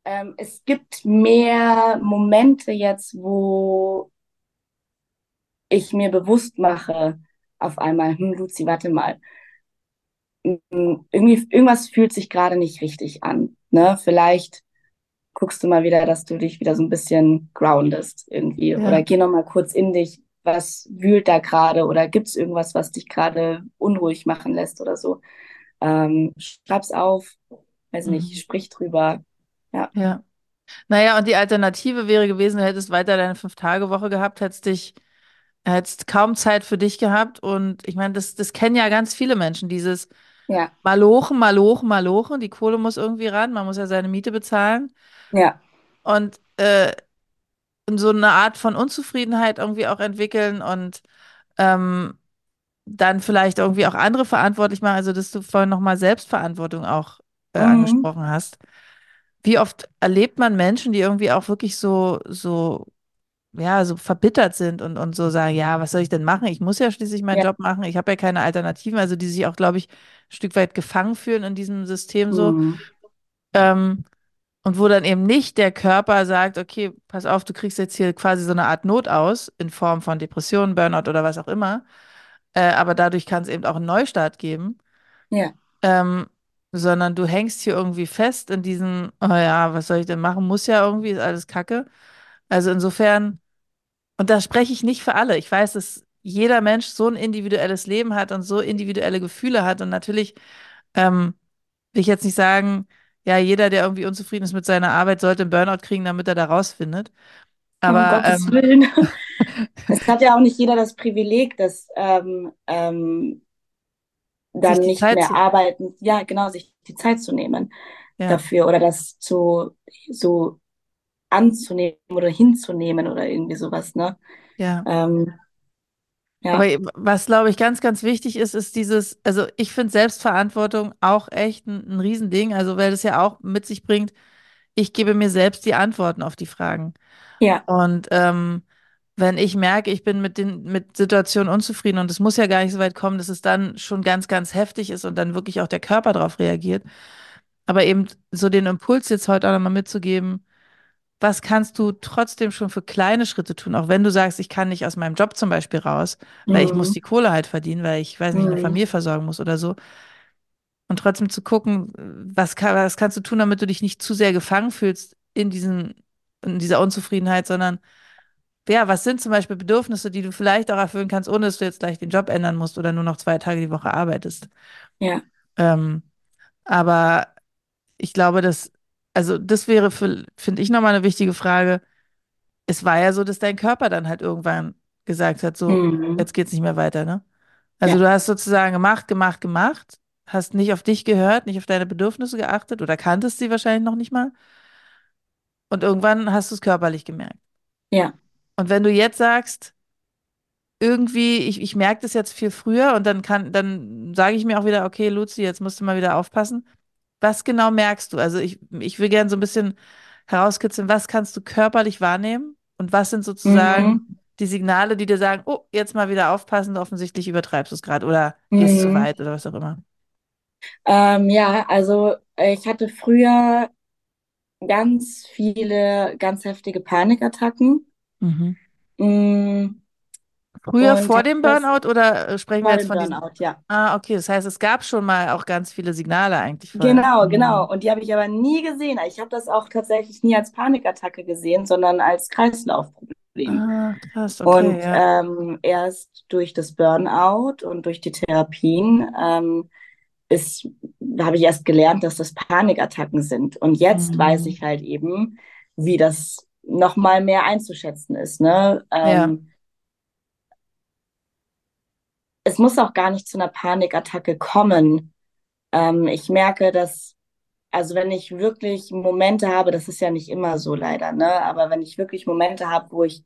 Ähm, es gibt mehr Momente jetzt, wo ich mir bewusst mache, auf einmal, hm, Luzi, warte mal, hm, irgendwie, irgendwas fühlt sich gerade nicht richtig an. Ne? Vielleicht guckst du mal wieder, dass du dich wieder so ein bisschen groundest irgendwie. Oder Ja. geh noch mal kurz in dich. Was wühlt da gerade? Oder gibt es irgendwas, was dich gerade unruhig machen lässt oder so? Ähm, schreib's auf, weiß nicht, Mhm. sprich drüber. Ja, Ja. Naja, und die Alternative wäre gewesen, du hättest weiter deine Fünf-Tage-Woche gehabt, hättest dich, hättest kaum Zeit für dich gehabt. Und ich meine, das, das kennen ja ganz viele Menschen, dieses ja, Malochen, Malochen, Malochen. Die Kohle muss irgendwie ran, man muss ja seine Miete bezahlen. ja, Und äh, so eine Art von Unzufriedenheit irgendwie auch entwickeln und ähm, dann vielleicht irgendwie auch andere verantwortlich machen, also dass du vorhin nochmal Selbstverantwortung auch äh, mhm. angesprochen hast. Wie oft erlebt man Menschen, die irgendwie auch wirklich so, so, ja, so verbittert sind und, und so sagen, ja, was soll ich denn machen? Ich muss ja schließlich meinen ja, Job machen, ich habe ja keine Alternativen, also die sich auch, glaube ich, ein Stück weit gefangen fühlen in diesem System so. mhm. Ähm, und wo dann eben nicht der Körper sagt, okay, pass auf, du kriegst jetzt hier quasi so eine Art Not aus in Form von Depressionen, Burnout oder was auch immer, äh, aber dadurch kann es eben auch einen Neustart geben. Ja. Ähm, sondern du hängst hier irgendwie fest in diesem, oh ja, was soll ich denn machen? Muss ja irgendwie, ist alles Kacke. Also insofern, und da spreche ich nicht für alle. Ich weiß, dass jeder Mensch so ein individuelles Leben hat und so individuelle Gefühle hat. Und natürlich ähm, will ich jetzt nicht sagen, ja, jeder, der irgendwie unzufrieden ist mit seiner Arbeit, sollte einen Burnout kriegen, damit er da rausfindet. Um Aber Gottes ähm, Willen. Es hat ja auch nicht jeder das Privileg, dass ähm, ähm, dann nicht Zeit mehr arbeiten, ja, genau, sich die Zeit zu nehmen ja, dafür oder das zu so anzunehmen oder hinzunehmen oder irgendwie sowas, ne? ja. Ähm, Aber ja, was, glaube ich, ganz, ganz wichtig ist, ist dieses, also ich finde Selbstverantwortung auch echt ein, ein Riesending, also weil das ja auch mit sich bringt, ich gebe mir selbst die Antworten auf die Fragen. ja, Und ähm, wenn ich merke, ich bin mit den mit Situationen unzufrieden und es muss ja gar nicht so weit kommen, dass es dann schon ganz, ganz heftig ist und dann wirklich auch der Körper darauf reagiert. Aber eben so den Impuls jetzt heute auch nochmal mitzugeben, was kannst du trotzdem schon für kleine Schritte tun, auch wenn du sagst, ich kann nicht aus meinem Job zum Beispiel raus, weil ich muss mhm. die Kohle halt verdienen, weil ich, weiß nicht, eine Mhm. Familie versorgen muss oder so. Und trotzdem zu gucken, was, kann, was kannst du tun, damit du dich nicht zu sehr gefangen fühlst in diesen, in dieser Unzufriedenheit, sondern ja, was sind zum Beispiel Bedürfnisse, die du vielleicht auch erfüllen kannst, ohne dass du jetzt gleich den Job ändern musst oder nur noch zwei Tage die Woche arbeitest. ja, Ähm, aber ich glaube, dass, also das wäre für, finde ich nochmal eine wichtige Frage. Es war ja so, dass dein Körper dann halt irgendwann gesagt hat, so, mhm. jetzt geht's nicht mehr weiter, ne? Also Ja, du hast sozusagen gemacht, gemacht, gemacht, hast nicht auf dich gehört, nicht auf deine Bedürfnisse geachtet oder kanntest sie wahrscheinlich noch nicht mal. Und irgendwann hast du es körperlich gemerkt. ja, Und wenn du jetzt sagst, irgendwie, ich, ich merke das jetzt viel früher und dann kann, dann sage ich mir auch wieder, okay, Luzi, jetzt musst du mal wieder aufpassen. Was genau merkst du? Also ich, ich will gerne so ein bisschen herauskitzeln, was kannst du körperlich wahrnehmen und was sind sozusagen mhm. die Signale, die dir sagen, oh, jetzt mal wieder aufpassen, offensichtlich übertreibst du es gerade oder gehst zu Mhm. weit oder was auch immer. Ähm, ja, also äh, ich hatte früher ganz viele ganz heftige Panikattacken. Mhm. Mm, Früher Und vor dem Burnout oder äh, sprechen wir jetzt dem von diesem? Burnout, ja. Ah, okay, das heißt, es gab schon mal auch ganz viele Signale eigentlich vorher. Genau, genau. Mhm. Und die habe ich aber nie gesehen. Ich habe das auch tatsächlich nie als Panikattacke gesehen, sondern als Kreislaufproblem. Ah, krass, okay, Und ja. ähm, erst durch das Burnout und durch die Therapien ähm, ist, habe ich erst gelernt, dass das Panikattacken sind. Und jetzt weiß Mhm. ich halt eben, wie das nochmal mehr einzuschätzen ist. Ne? Ja, Ähm, es muss auch gar nicht zu einer Panikattacke kommen. Ähm, ich merke, dass, also wenn ich wirklich Momente habe, das ist ja nicht immer so leider, ne? Aber wenn ich wirklich Momente habe, wo ich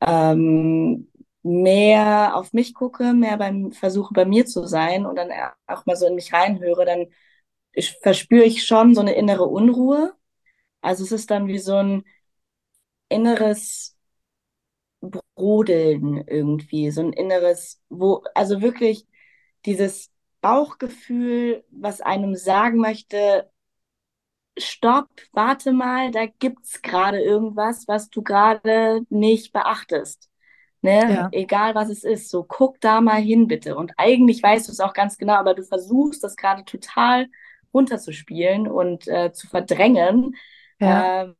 ähm, mehr auf mich gucke, mehr beim versuche bei mir zu sein und dann auch mal so in mich reinhöre, dann ich, verspüre ich schon so eine innere Unruhe. Also es ist dann wie so ein inneres Brodeln irgendwie, so ein inneres, wo, also wirklich dieses Bauchgefühl, was einem sagen möchte, stopp, warte mal, da gibt's gerade irgendwas, was du gerade nicht beachtest. Ne? ja, Egal was es ist, so guck da mal hin, bitte. Und eigentlich weißt du es auch ganz genau, aber du versuchst das gerade total runterzuspielen und äh, zu verdrängen. ja, Ähm,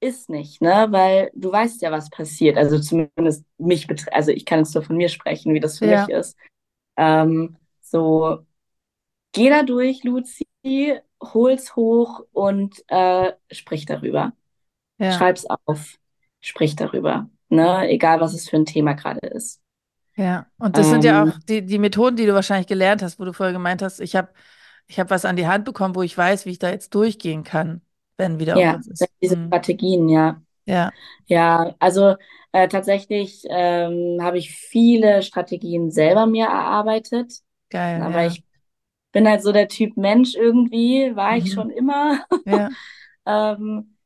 ist nicht, ne? Weil du weißt ja, was passiert. Also zumindest mich betrifft, also ich kann jetzt nur von mir sprechen, wie das für mich ja, ist. Ähm, so, geh da durch, Luzi, hol's hoch und äh, sprich darüber. ja, Schreib's auf, sprich darüber. Ne? Egal, was es für ein Thema gerade ist. ja. Und das sind ja Ähm, auch die, die Methoden, die du wahrscheinlich gelernt hast, wo du vorher gemeint hast, ich habe ich hab was an die Hand bekommen, wo ich weiß, wie ich da jetzt durchgehen kann, wenn wieder ja, irgendwas ist. diese Hm. Strategien, ja. Ja, Ja, also äh, tatsächlich ähm, habe ich viele Strategien selber mir erarbeitet. geil, Aber ja. ich bin halt so der Typ Mensch irgendwie, war ich Mhm. schon immer. Ja, Ähm,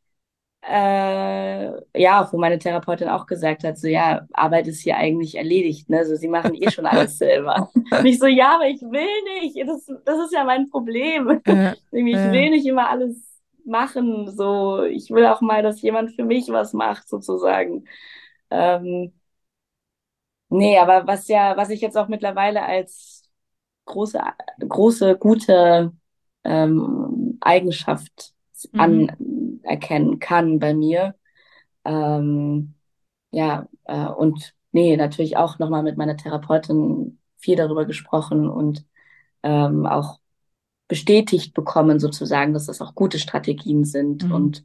äh, ja, wo meine Therapeutin auch gesagt hat, so ja, Arbeit ist hier eigentlich erledigt, ne? So, sie machen eh schon alles selber. Nicht so, ja, aber ich will nicht. Das, das ist ja mein Problem. ja, Ich will nicht immer alles machen. So, ich will auch mal, dass jemand für mich was macht, sozusagen. Ähm, Nee, aber was ja, was ich jetzt auch mittlerweile als große, große, gute ähm, Eigenschaft Mhm. anerkennen kann bei mir. Ähm, ja, äh, und nee, natürlich auch nochmal mit meiner Therapeutin viel darüber gesprochen und ähm, auch bestätigt bekommen, sozusagen, dass das auch gute Strategien sind. Mhm. Und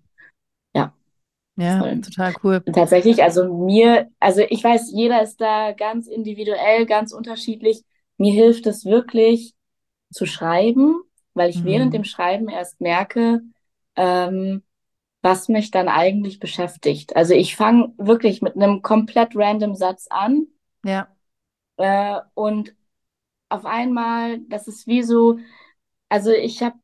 ja, Ja, voll. total cool. Und tatsächlich, also mir, also ich weiß, jeder ist da ganz individuell, ganz unterschiedlich. Mir hilft es wirklich zu schreiben, weil ich während dem Mhm. Schreiben erst merke, ähm, was mich dann eigentlich beschäftigt. Also ich fange wirklich mit einem komplett random Satz an Ja, äh, und auf einmal, das ist wie so, also ich habe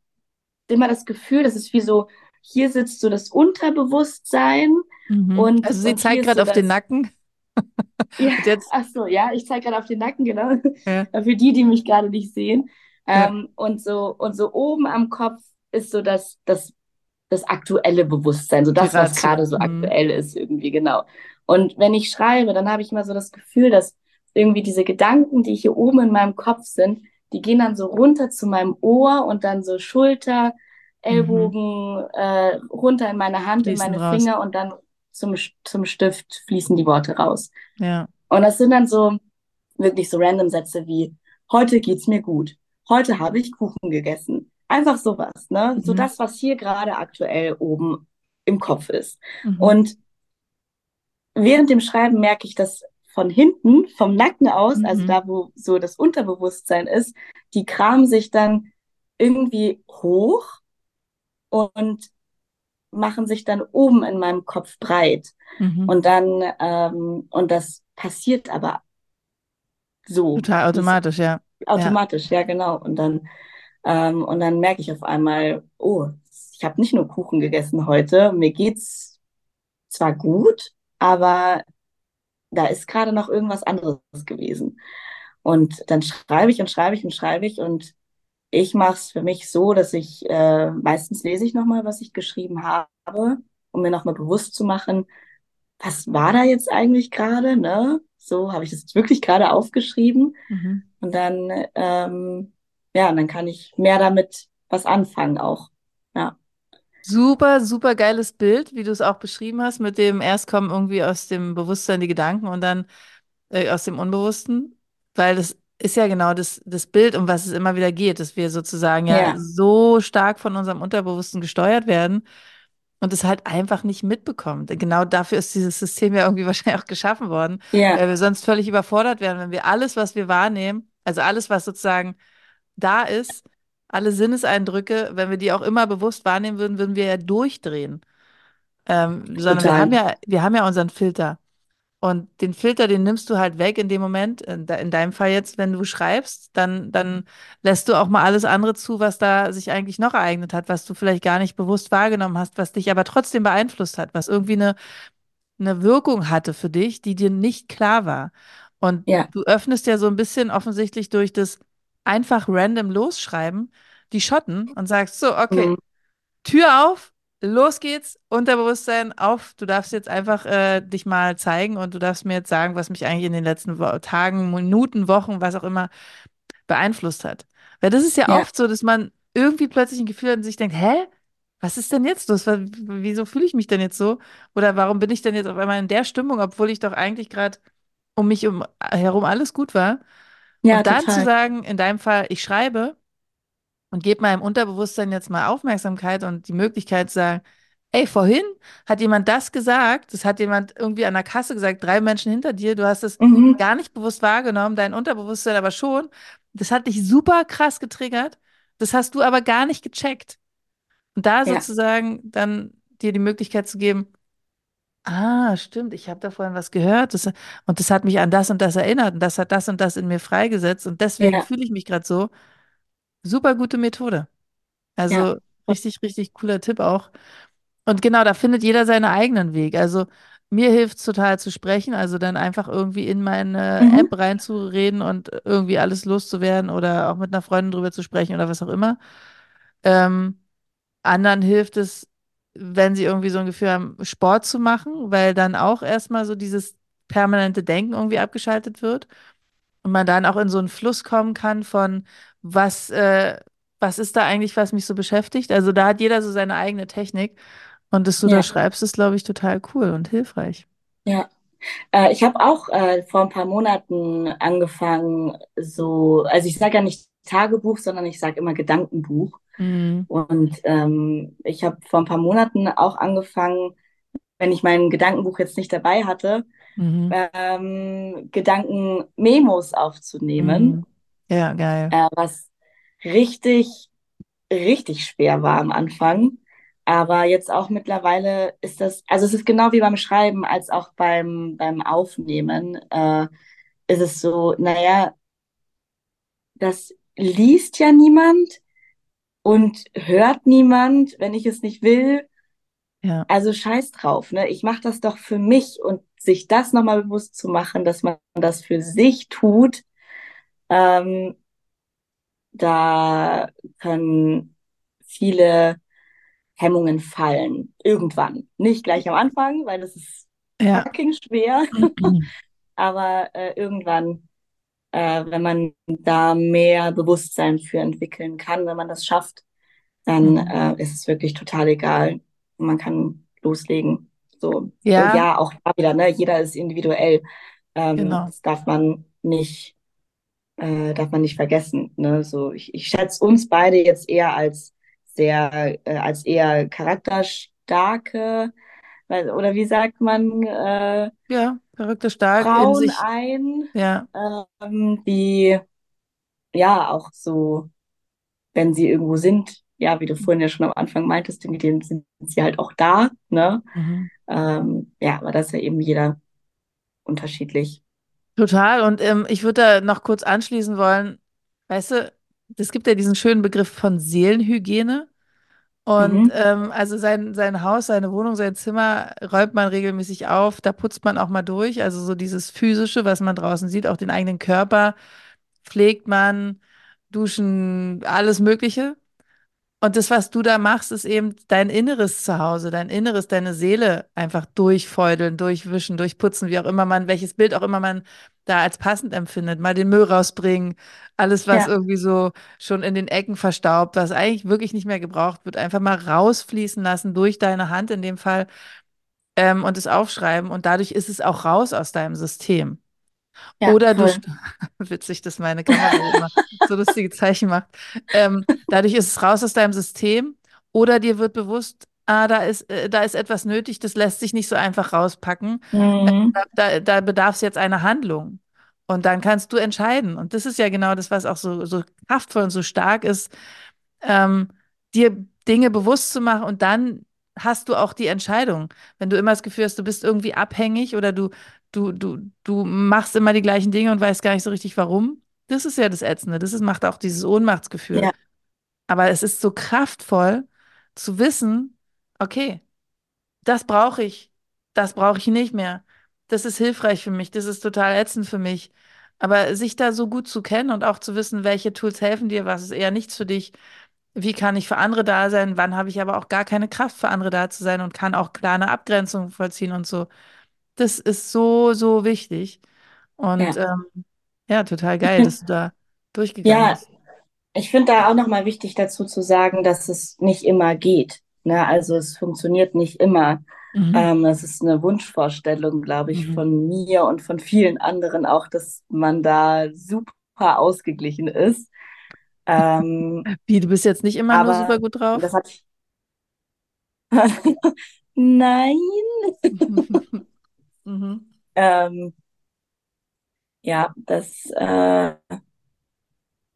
immer das Gefühl, das ist wie so, hier sitzt so das Unterbewusstsein mhm. und, Also sie zeigt gerade so auf den Nacken. ja, jetzt, ach so, ja, ich zeige gerade auf den Nacken, genau, ja, für die, die mich gerade nicht sehen. ja, Ähm, und so, und so oben am Kopf ist so das, das, das aktuelle Bewusstsein, so das, was gerade so Mhm. aktuell ist, irgendwie, genau. Und wenn ich schreibe, dann habe ich immer so das Gefühl, dass irgendwie diese Gedanken, die hier oben in meinem Kopf sind, die gehen dann so runter zu meinem Ohr und dann so Schulter, Mhm. Ellbogen, äh, runter in meine Hand, in Fließen meine raus. Finger und dann zum, zum Stift fließen die Worte raus. Ja. Und das sind dann so wirklich so random Sätze wie, heute geht's mir gut. Heute habe ich Kuchen gegessen. Einfach sowas, ne? So Mhm. das, was hier gerade aktuell oben im Kopf ist. Mhm. Und während dem Schreiben merke ich, dass von hinten, vom Nacken aus, also Mhm. da, wo so das Unterbewusstsein ist, die kramen sich dann irgendwie hoch und machen sich dann oben in meinem Kopf breit. Mhm. Und dann, ähm, und das passiert aber so, Total automatisch, ja. Ja. automatisch, ja, genau. Und dann, ähm, und dann merke ich auf einmal, oh, ich habe nicht nur Kuchen gegessen heute, mir geht's zwar gut, aber da ist gerade noch irgendwas anderes gewesen. Und dann schreibe ich und schreibe ich und schreibe ich und ich mache es für mich so, dass ich äh, meistens lese ich nochmal, was ich geschrieben habe, um mir nochmal bewusst zu machen, was war da jetzt eigentlich gerade, ne? So habe ich das jetzt wirklich gerade aufgeschrieben. Mhm. Und dann, ähm, ja, und dann kann ich mehr damit was anfangen auch. Ja, Super, super geiles Bild, wie du es auch beschrieben hast, mit dem erst kommen irgendwie aus dem Bewusstsein die Gedanken und dann äh, aus dem Unbewussten, weil das ist ja genau das, das Bild, um was es immer wieder geht, dass wir sozusagen ja ja, so stark von unserem Unterbewussten gesteuert werden und es halt einfach nicht mitbekommen. Genau dafür ist dieses System ja irgendwie wahrscheinlich auch geschaffen worden, ja, weil wir sonst völlig überfordert wären, wenn wir alles, was wir wahrnehmen, also alles, was sozusagen da ist, alle Sinneseindrücke, wenn wir die auch immer bewusst wahrnehmen würden, würden wir ja durchdrehen. Ähm, sondern wir haben total. ja, wir haben ja unseren Filter. Und den Filter, den nimmst du halt weg in dem Moment, in, de in deinem Fall jetzt, wenn du schreibst, dann, dann lässt du auch mal alles andere zu, was da sich eigentlich noch ereignet hat, was du vielleicht gar nicht bewusst wahrgenommen hast, was dich aber trotzdem beeinflusst hat, was irgendwie eine, eine Wirkung hatte für dich, die dir nicht klar war. Und Ja, du öffnest ja so ein bisschen offensichtlich durch das einfach random Losschreiben die Schotten und sagst so, mhm. okay, Tür auf, los geht's, Unterbewusstsein auf. Du darfst jetzt einfach äh, dich mal zeigen und du darfst mir jetzt sagen, was mich eigentlich in den letzten Wo Tagen, Minuten, Wochen, was auch immer beeinflusst hat. Weil das ist ja ja, oft so, dass man irgendwie plötzlich ein Gefühl hat und sich denkt, hä? Was ist denn jetzt los? Was- Wieso fühle ich mich denn jetzt so? Oder warum bin ich denn jetzt auf einmal in der Stimmung, obwohl ich doch eigentlich gerade um mich um, herum alles gut war? Ja, Und dann zu total. sagen, in deinem Fall, ich schreibe und gebe meinem Unterbewusstsein jetzt mal Aufmerksamkeit und die Möglichkeit zu sagen, ey, vorhin hat jemand das gesagt, das hat jemand irgendwie an der Kasse gesagt, drei Menschen hinter dir, du hast es Mhm. gar nicht bewusst wahrgenommen, dein Unterbewusstsein aber schon. Das hat dich super krass getriggert, das hast du aber gar nicht gecheckt. Und da Ja, sozusagen dann dir die Möglichkeit zu geben, ah, stimmt, ich habe da vorhin was gehört das, und das hat mich an das und das erinnert und das hat das und das in mir freigesetzt und deswegen ja, fühle ich mich gerade so. Super gute Methode. ja, Also richtig, richtig cooler Tipp auch. Und genau, da findet jeder seinen eigenen Weg. Also mir hilft es total zu sprechen, also dann einfach irgendwie in meine mhm. App reinzureden und irgendwie alles loszuwerden oder auch mit einer Freundin drüber zu sprechen oder was auch immer. Ähm, anderen hilft es, wenn sie irgendwie so ein Gefühl haben, Sport zu machen, weil dann auch erstmal so dieses permanente Denken irgendwie abgeschaltet wird und man dann auch in so einen Fluss kommen kann von was, äh, was ist da eigentlich, was mich so beschäftigt. Also da hat jeder so seine eigene Technik und dass du da Ja, schreibst, ist, glaube ich, total cool und hilfreich. ja. Äh, ich habe auch äh, vor ein paar Monaten angefangen, so, also ich sage ja nicht Tagebuch, sondern ich sage immer Gedankenbuch. Mhm. Und ähm, ich habe vor ein paar Monaten auch angefangen, wenn ich mein Gedankenbuch jetzt nicht dabei hatte, Mhm. ähm, Gedankenmemos aufzunehmen, Mhm. Ja, geil. äh, was richtig, richtig schwer war am Anfang. Aber jetzt auch mittlerweile ist das, also es ist genau wie beim Schreiben als auch beim, beim Aufnehmen, äh, ist es so, naja, das liest ja niemand und hört niemand, wenn ich es nicht will. Ja. Also scheiß drauf, ne? Ich mache das doch für mich und sich das nochmal bewusst zu machen, dass man das für sich tut, ähm, da können viele Hemmungen fallen. Irgendwann. Nicht gleich am Anfang, weil das ist Ja. fucking schwer, aber äh, irgendwann, äh, wenn man da mehr Bewusstsein für entwickeln kann, wenn man das schafft, dann Mhm. äh, ist es wirklich total egal. Man kann loslegen. So. Ja, ja, auch da wieder, ne? Jeder ist individuell. Ähm, genau. das darf man nicht, äh, darf man nicht vergessen. Ne? So, ich, ich schätze uns beide jetzt eher als sehr, äh, als eher charakterstarke, weil- oder wie sagt man, äh, Ja, verrückte stark in Frauen sich. ein, Ja. ähm, die ja auch so, wenn sie irgendwo sind, ja, wie du vorhin ja schon am Anfang meintest, mit denen sind sie halt auch da, ne? Mhm. Ähm, ja, aber das ist ja eben jeder unterschiedlich. Total. Und ähm, ich würde da noch kurz anschließen wollen, weißt du, es gibt ja diesen schönen Begriff von Seelenhygiene. Und Mhm. ähm, also sein, sein Haus, seine Wohnung, sein Zimmer räumt man regelmäßig auf, da putzt man auch mal durch. Also so dieses Physische, was man draußen sieht, auch den eigenen Körper pflegt man, duschen, alles Mögliche. Und das, was du da machst, ist eben dein inneres Zuhause, dein Inneres, deine Seele einfach durchfeudeln, durchwischen, durchputzen, wie auch immer man, welches Bild auch immer man da als passend empfindet. Mal den Müll rausbringen, alles, was Ja, irgendwie so schon in den Ecken verstaubt, was eigentlich wirklich nicht mehr gebraucht wird, einfach mal rausfließen lassen durch deine Hand in dem Fall ähm, und es aufschreiben. Und dadurch ist es auch raus aus deinem System. Ja, Oder du, voll. st- witzig, dass meine Kamera immer so lustige Zeichen macht. Ähm, dadurch ist es raus aus deinem System. Oder dir wird bewusst, ah, da ist, äh, da ist etwas nötig, das lässt sich nicht so einfach rauspacken. Mhm. Da, da, da bedarf es jetzt einer Handlung. Und dann kannst du entscheiden. Und das ist ja genau das, was auch so, so kraftvoll und so stark ist, ähm, dir Dinge bewusst zu machen und dann hast du auch die Entscheidung. Wenn du immer das Gefühl hast, du bist irgendwie abhängig oder du, du, du, du machst immer die gleichen Dinge und weißt gar nicht so richtig warum, das ist ja das Ätzende. Das ist, macht auch dieses Ohnmachtsgefühl. Ja, Aber es ist so kraftvoll zu wissen, okay, das brauche ich, das brauche ich nicht mehr. Das ist hilfreich für mich, das ist total ätzend für mich. Aber sich da so gut zu kennen und auch zu wissen, welche Tools helfen dir, was ist eher nichts für dich, wie kann ich für andere da sein, wann habe ich aber auch gar keine Kraft für andere da zu sein und kann auch klar eine Abgrenzung vollziehen und so. Das ist so, so wichtig. Und ja. ähm, ja, total geil, dass du da durchgegangen Ja, bist. ich finde da auch nochmal wichtig dazu zu sagen, dass es nicht immer geht. Ne? Also es funktioniert nicht immer. Mhm. Ähm, es ist eine Wunschvorstellung, glaube ich, Mhm. von mir und von vielen anderen auch, dass man da super ausgeglichen ist. Ähm, Wie, du bist jetzt nicht immer nur super gut drauf? das hat Nein. Mhm. Ähm, ja, das äh,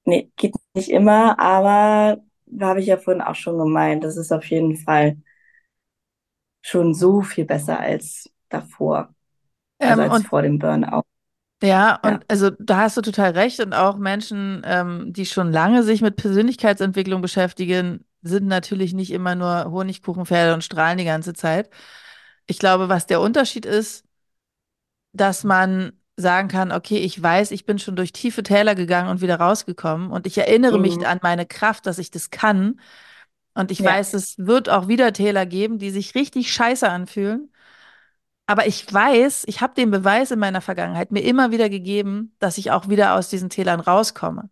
nee, geht nicht immer, aber habe ich ja vorhin auch schon gemeint, das ist auf jeden Fall schon so viel besser als davor, also Ähm, als und vor dem Burnout. Ja, Ja. und also da hast du total recht. Und auch Menschen, ähm, die schon lange sich mit Persönlichkeitsentwicklung beschäftigen, sind natürlich nicht immer nur Honigkuchenpferde und strahlen die ganze Zeit. Ich glaube, was der Unterschied ist, dass man sagen kann, okay, ich weiß, ich bin schon durch tiefe Täler gegangen und wieder rausgekommen und ich erinnere mich Mhm. an meine Kraft, dass ich das kann. Und ich Ja, weiß, es wird auch wieder Täler geben, die sich richtig scheiße anfühlen. aber ich weiß, ich habe den Beweis in meiner Vergangenheit mir immer wieder gegeben, dass ich auch wieder aus diesen Tälern rauskomme.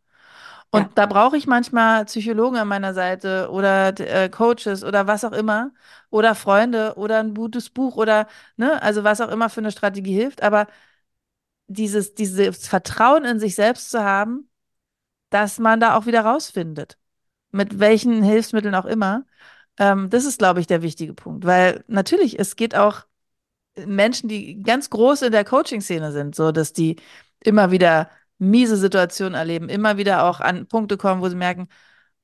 Und Ja. da brauche ich manchmal Psychologen an meiner Seite oder äh, Coaches oder was auch immer oder Freunde oder ein gutes Buch oder, ne, also was auch immer für eine Strategie hilft. Aber dieses, dieses Vertrauen in sich selbst zu haben, dass man da auch wieder rausfindet, mit welchen Hilfsmitteln auch immer, ähm, das ist, glaube ich, der wichtige Punkt. Weil natürlich, es geht auch Menschen, die ganz groß in der Coaching-Szene sind, so dass die immer wieder miese Situationen erleben, immer wieder auch an Punkte kommen, wo sie merken,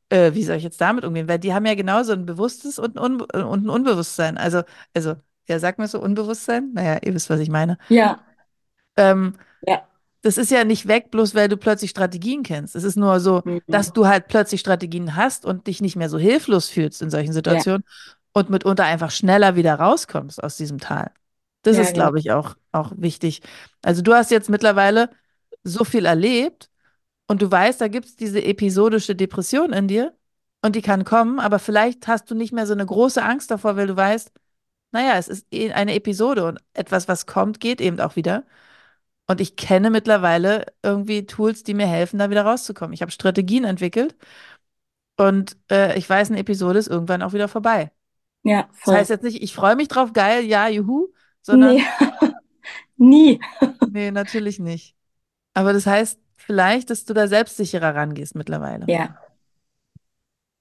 äh, wie soll ich jetzt damit umgehen? Weil die haben ja genauso ein bewusstes und ein, Unbe und ein Unbewusstsein. Also, also, ja, sag mir so Unbewusstsein? Naja, ihr wisst, was ich meine. Ja, Ähm, ja. das ist ja nicht weg, bloß weil du plötzlich Strategien kennst. Es ist nur so, Mhm. dass du halt plötzlich Strategien hast und dich nicht mehr so hilflos fühlst in solchen Situationen und mitunter einfach schneller wieder rauskommst aus diesem Tal. Das Ja, ist, genau. glaube ich, auch, auch wichtig. Also du hast jetzt mittlerweile so viel erlebt und du weißt, da gibt es diese episodische Depression in dir und die kann kommen, aber vielleicht hast du nicht mehr so eine große Angst davor, weil du weißt, naja, es ist eh eine Episode und etwas, was kommt, geht eben auch wieder. Und ich kenne mittlerweile irgendwie Tools, die mir helfen, da wieder rauszukommen. Ich habe Strategien entwickelt und äh, ich weiß, eine Episode ist irgendwann auch wieder vorbei. Ja, Das voll. heißt jetzt nicht, ich freue mich drauf, geil, ja, juhu, sondern Nee, nie. nee, natürlich nicht. Aber das heißt vielleicht, dass du da selbstsicherer rangehst mittlerweile. Ja.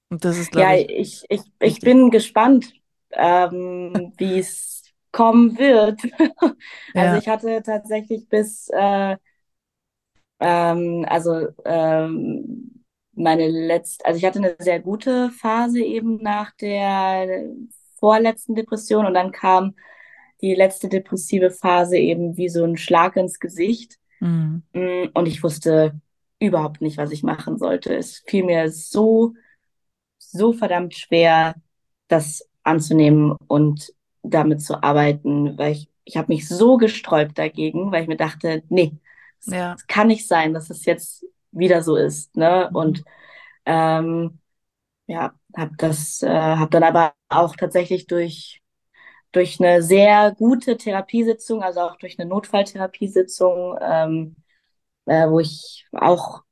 Und das ist, Ja, glaube ich, ich, ich, ich wichtig. bin gespannt, ähm, wie es kommen wird. Also Ja. ich hatte tatsächlich bis, äh, ähm, also ähm, meine letzte, also ich hatte eine sehr gute Phase eben nach der vorletzten Depression und dann kam die letzte depressive Phase eben wie so ein Schlag ins Gesicht. Mhm. Und ich wusste überhaupt nicht, was ich machen sollte. Es fiel mir so, so verdammt schwer, das anzunehmen und damit zu arbeiten, weil ich, ich habe mich so gesträubt dagegen, weil ich mir dachte, nee, es, Ja. kann nicht sein, dass es jetzt wieder so ist, ne? Mhm. Und ähm, ja, habe das, äh, habe dann aber auch tatsächlich durch durch eine sehr gute Therapiesitzung, also auch durch eine Notfalltherapiesitzung, ähm, äh, wo ich auch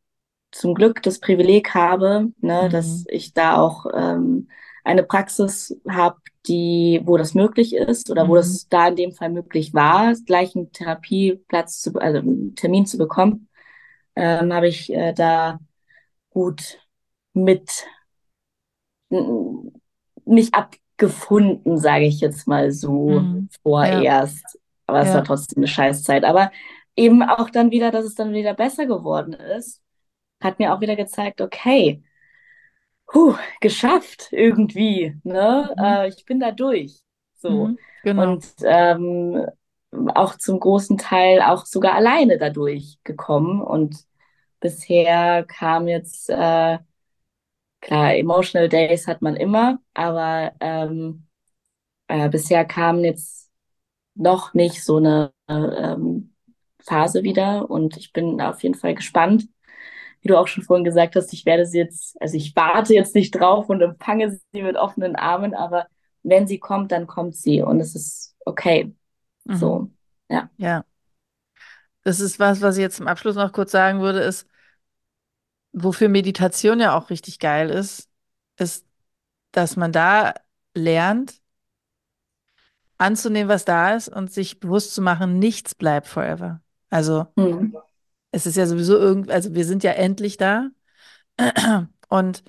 zum Glück das Privileg habe, ne, dass Mhm. ich da auch ähm, eine Praxis habe, die, wo das möglich ist oder wo Mhm. das da in dem Fall möglich war, gleich einen Therapieplatz zu, also einen Termin zu bekommen, ähm, habe ich äh, da gut mit mich abgefunden, sage ich jetzt mal so Mhm. Ja. vorerst. Aber es war Ja. trotzdem eine Scheißzeit. Aber eben auch dann wieder, dass es dann wieder besser geworden ist, hat mir auch wieder gezeigt, okay, puh, geschafft irgendwie, ne? Mhm. Äh, ich bin da durch. So. Mhm. Genau. Und ähm, auch zum großen Teil auch sogar alleine dadurch gekommen. Und bisher kam jetzt, äh, klar, Emotional Days hat man immer, aber ähm, äh, bisher kam jetzt noch nicht so eine ähm, Phase wieder. Und ich bin auf jeden Fall gespannt. Wie du auch schon vorhin gesagt hast, ich werde sie jetzt, also ich warte jetzt nicht drauf und empfange sie mit offenen Armen, aber wenn sie kommt, dann kommt sie und es ist okay. Mhm. So, ja. Ja. Das ist was, was ich jetzt zum Abschluss noch kurz sagen würde, ist, wofür Meditation ja auch richtig geil ist, ist, dass man da lernt, anzunehmen, was da ist und sich bewusst zu machen, nichts bleibt forever. Also Hm. es ist ja sowieso irgendwie, also wir sind ja endlich da. Und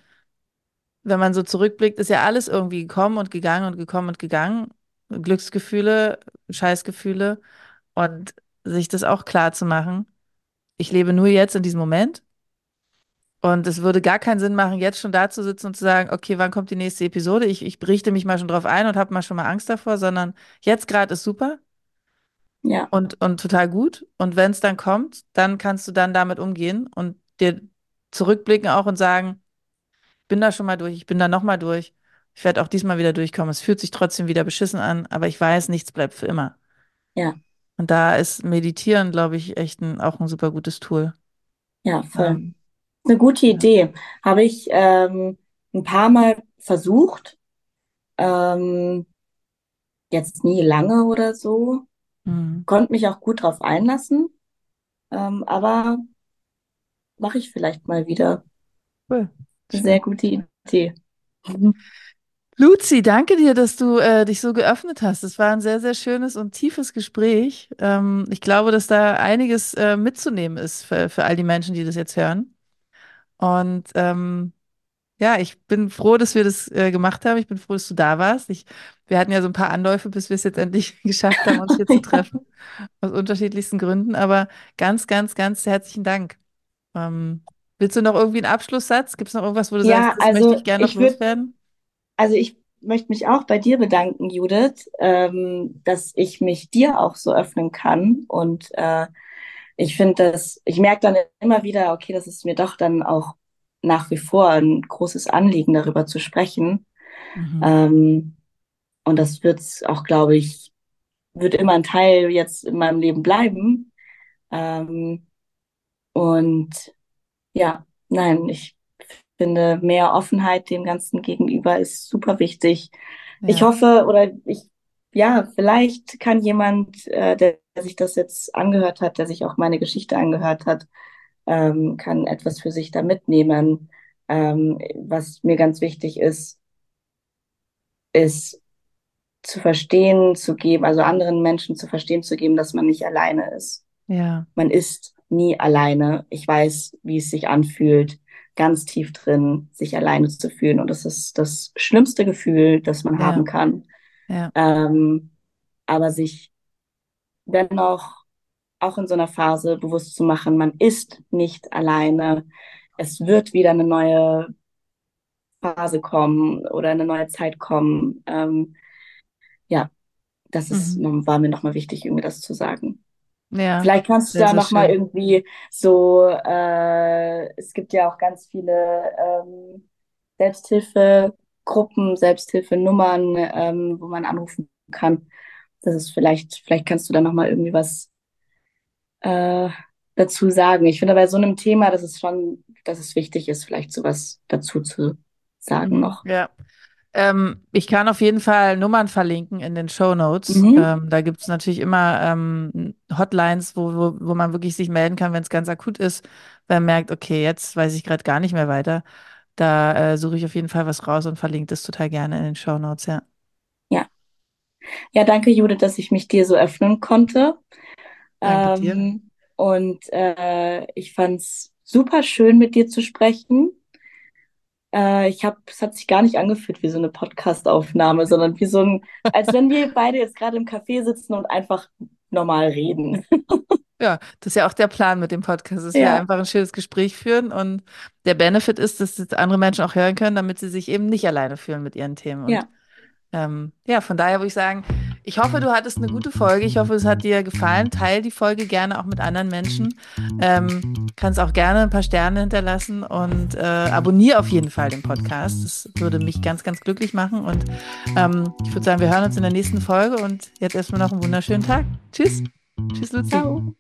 wenn man so zurückblickt, ist ja alles irgendwie gekommen und gegangen und gekommen und gegangen. Glücksgefühle, Scheißgefühle und sich das auch klar zu machen. Ich lebe nur jetzt in diesem Moment. Und es würde gar keinen Sinn machen, jetzt schon da zu sitzen und zu sagen, okay, wann kommt die nächste Episode? Ich, ich richte mich mal schon drauf ein und habe mal schon mal Angst davor, sondern jetzt gerade ist super Ja, und, und total gut. Und wenn es dann kommt, dann kannst du dann damit umgehen und dir zurückblicken auch und sagen, ich bin da schon mal durch, ich bin da nochmal durch. Ich werde auch diesmal wieder durchkommen. Es fühlt sich trotzdem wieder beschissen an, aber ich weiß, nichts bleibt für immer. ja, Und da ist Meditieren, glaube ich, echt ein, auch ein super gutes Tool. ja, voll. Ähm, Eine gute. Idee. Habe ich ähm, ein paar Mal versucht. Ähm, jetzt nie lange oder so. Mhm. Konnte mich auch gut drauf einlassen, ähm, aber mache ich vielleicht mal wieder. Cool. Sehr gute Idee. Luzi, danke dir, dass du äh, dich so geöffnet hast. Es war ein sehr, sehr schönes und tiefes Gespräch. Ähm, ich glaube, dass da einiges äh, mitzunehmen ist für, für all die Menschen, die das jetzt hören. Und ähm, ja, ich bin froh, dass wir das äh, gemacht haben. Ich bin froh, dass du da warst. Ich, wir hatten ja so ein paar Anläufe, bis wir es jetzt endlich geschafft haben, uns hier zu treffen. Aus unterschiedlichsten Gründen. Aber ganz, ganz, ganz herzlichen Dank. Ähm, willst du noch irgendwie einen Abschlusssatz? Gibt es noch irgendwas, wo du ja, sagst, das also möchte ich gerne noch würd, loswerden? Also ich möchte mich auch bei dir bedanken, Judith, ähm, dass ich mich dir auch so öffnen kann. Und äh, ich finde das, ich merke dann immer wieder, okay, das ist mir doch dann auch nach wie vor ein großes Anliegen, darüber zu sprechen. Mhm. Ähm, und das wird auch, glaube ich, wird immer ein Teil jetzt in meinem Leben bleiben. Ähm, und ja, nein, ich finde, mehr Offenheit dem Ganzen gegenüber ist super wichtig. Ja. Ich hoffe oder ich, ja, vielleicht kann jemand, äh, der, der sich das jetzt angehört hat, der sich auch meine Geschichte angehört hat, ähm, kann etwas für sich da mitnehmen. Ähm, was mir ganz wichtig ist, ist zu verstehen zu geben, also anderen Menschen zu verstehen zu geben, dass man nicht alleine ist. Ja. Man ist nie alleine. Ich weiß, wie es sich anfühlt, ganz tief drin, sich alleine zu fühlen. Und das ist das schlimmste Gefühl, das man ja. haben kann. Ja. Ähm, aber sich dennoch auch in so einer Phase bewusst zu machen, man ist nicht alleine. Es wird wieder eine neue Phase kommen oder eine neue Zeit kommen. Ähm, ja, das ist, mhm. war mir nochmal wichtig, irgendwie das zu sagen. Ja, Vielleicht kannst du da nochmal irgendwie so, äh, es gibt ja auch ganz viele ähm, Selbsthilfegruppen, Selbsthilfenummern, ähm, wo man anrufen kann. Das ist vielleicht, vielleicht kannst du da nochmal irgendwie was äh, dazu sagen. Ich finde bei so einem Thema, dass es schon, dass es wichtig ist, vielleicht sowas dazu zu sagen noch. Ja, ähm, ich kann auf jeden Fall Nummern verlinken in den Show Notes. Mhm. Ähm, da gibt es natürlich immer ähm, Hotlines, wo, wo, wo man wirklich sich melden kann, wenn es ganz akut ist, weil man merkt, okay, jetzt weiß ich gerade gar nicht mehr weiter. Da äh, suche ich auf jeden Fall was raus und verlinke das total gerne in den Show Notes. Ja. Ja, danke, Judith, dass ich mich dir so öffnen konnte. Danke dir. Ähm, und äh, ich fand es super schön, mit dir zu sprechen. Äh, ich habe, es hat sich gar nicht angefühlt wie so eine Podcast-Aufnahme, sondern wie so ein, als wenn wir beide jetzt gerade im Café sitzen und einfach normal reden. Ja, das ist ja auch der Plan mit dem Podcast, dass ja. wir einfach ein schönes Gespräch führen und der Benefit ist, dass das andere Menschen auch hören können, damit sie sich eben nicht alleine fühlen mit ihren Themen. Ja ähm, ja, von daher würde ich sagen, ich hoffe, du hattest eine gute Folge. Ich hoffe, es hat dir gefallen. Teil die Folge gerne auch mit anderen Menschen. Ähm, kannst auch gerne ein paar Sterne hinterlassen und äh, abonniere auf jeden Fall den Podcast. Das würde mich ganz, ganz glücklich machen. Und ähm, ich würde sagen, wir hören uns in der nächsten Folge und jetzt erstmal noch einen wunderschönen Tag. Tschüss. Tschüss, Luzi. Ciao.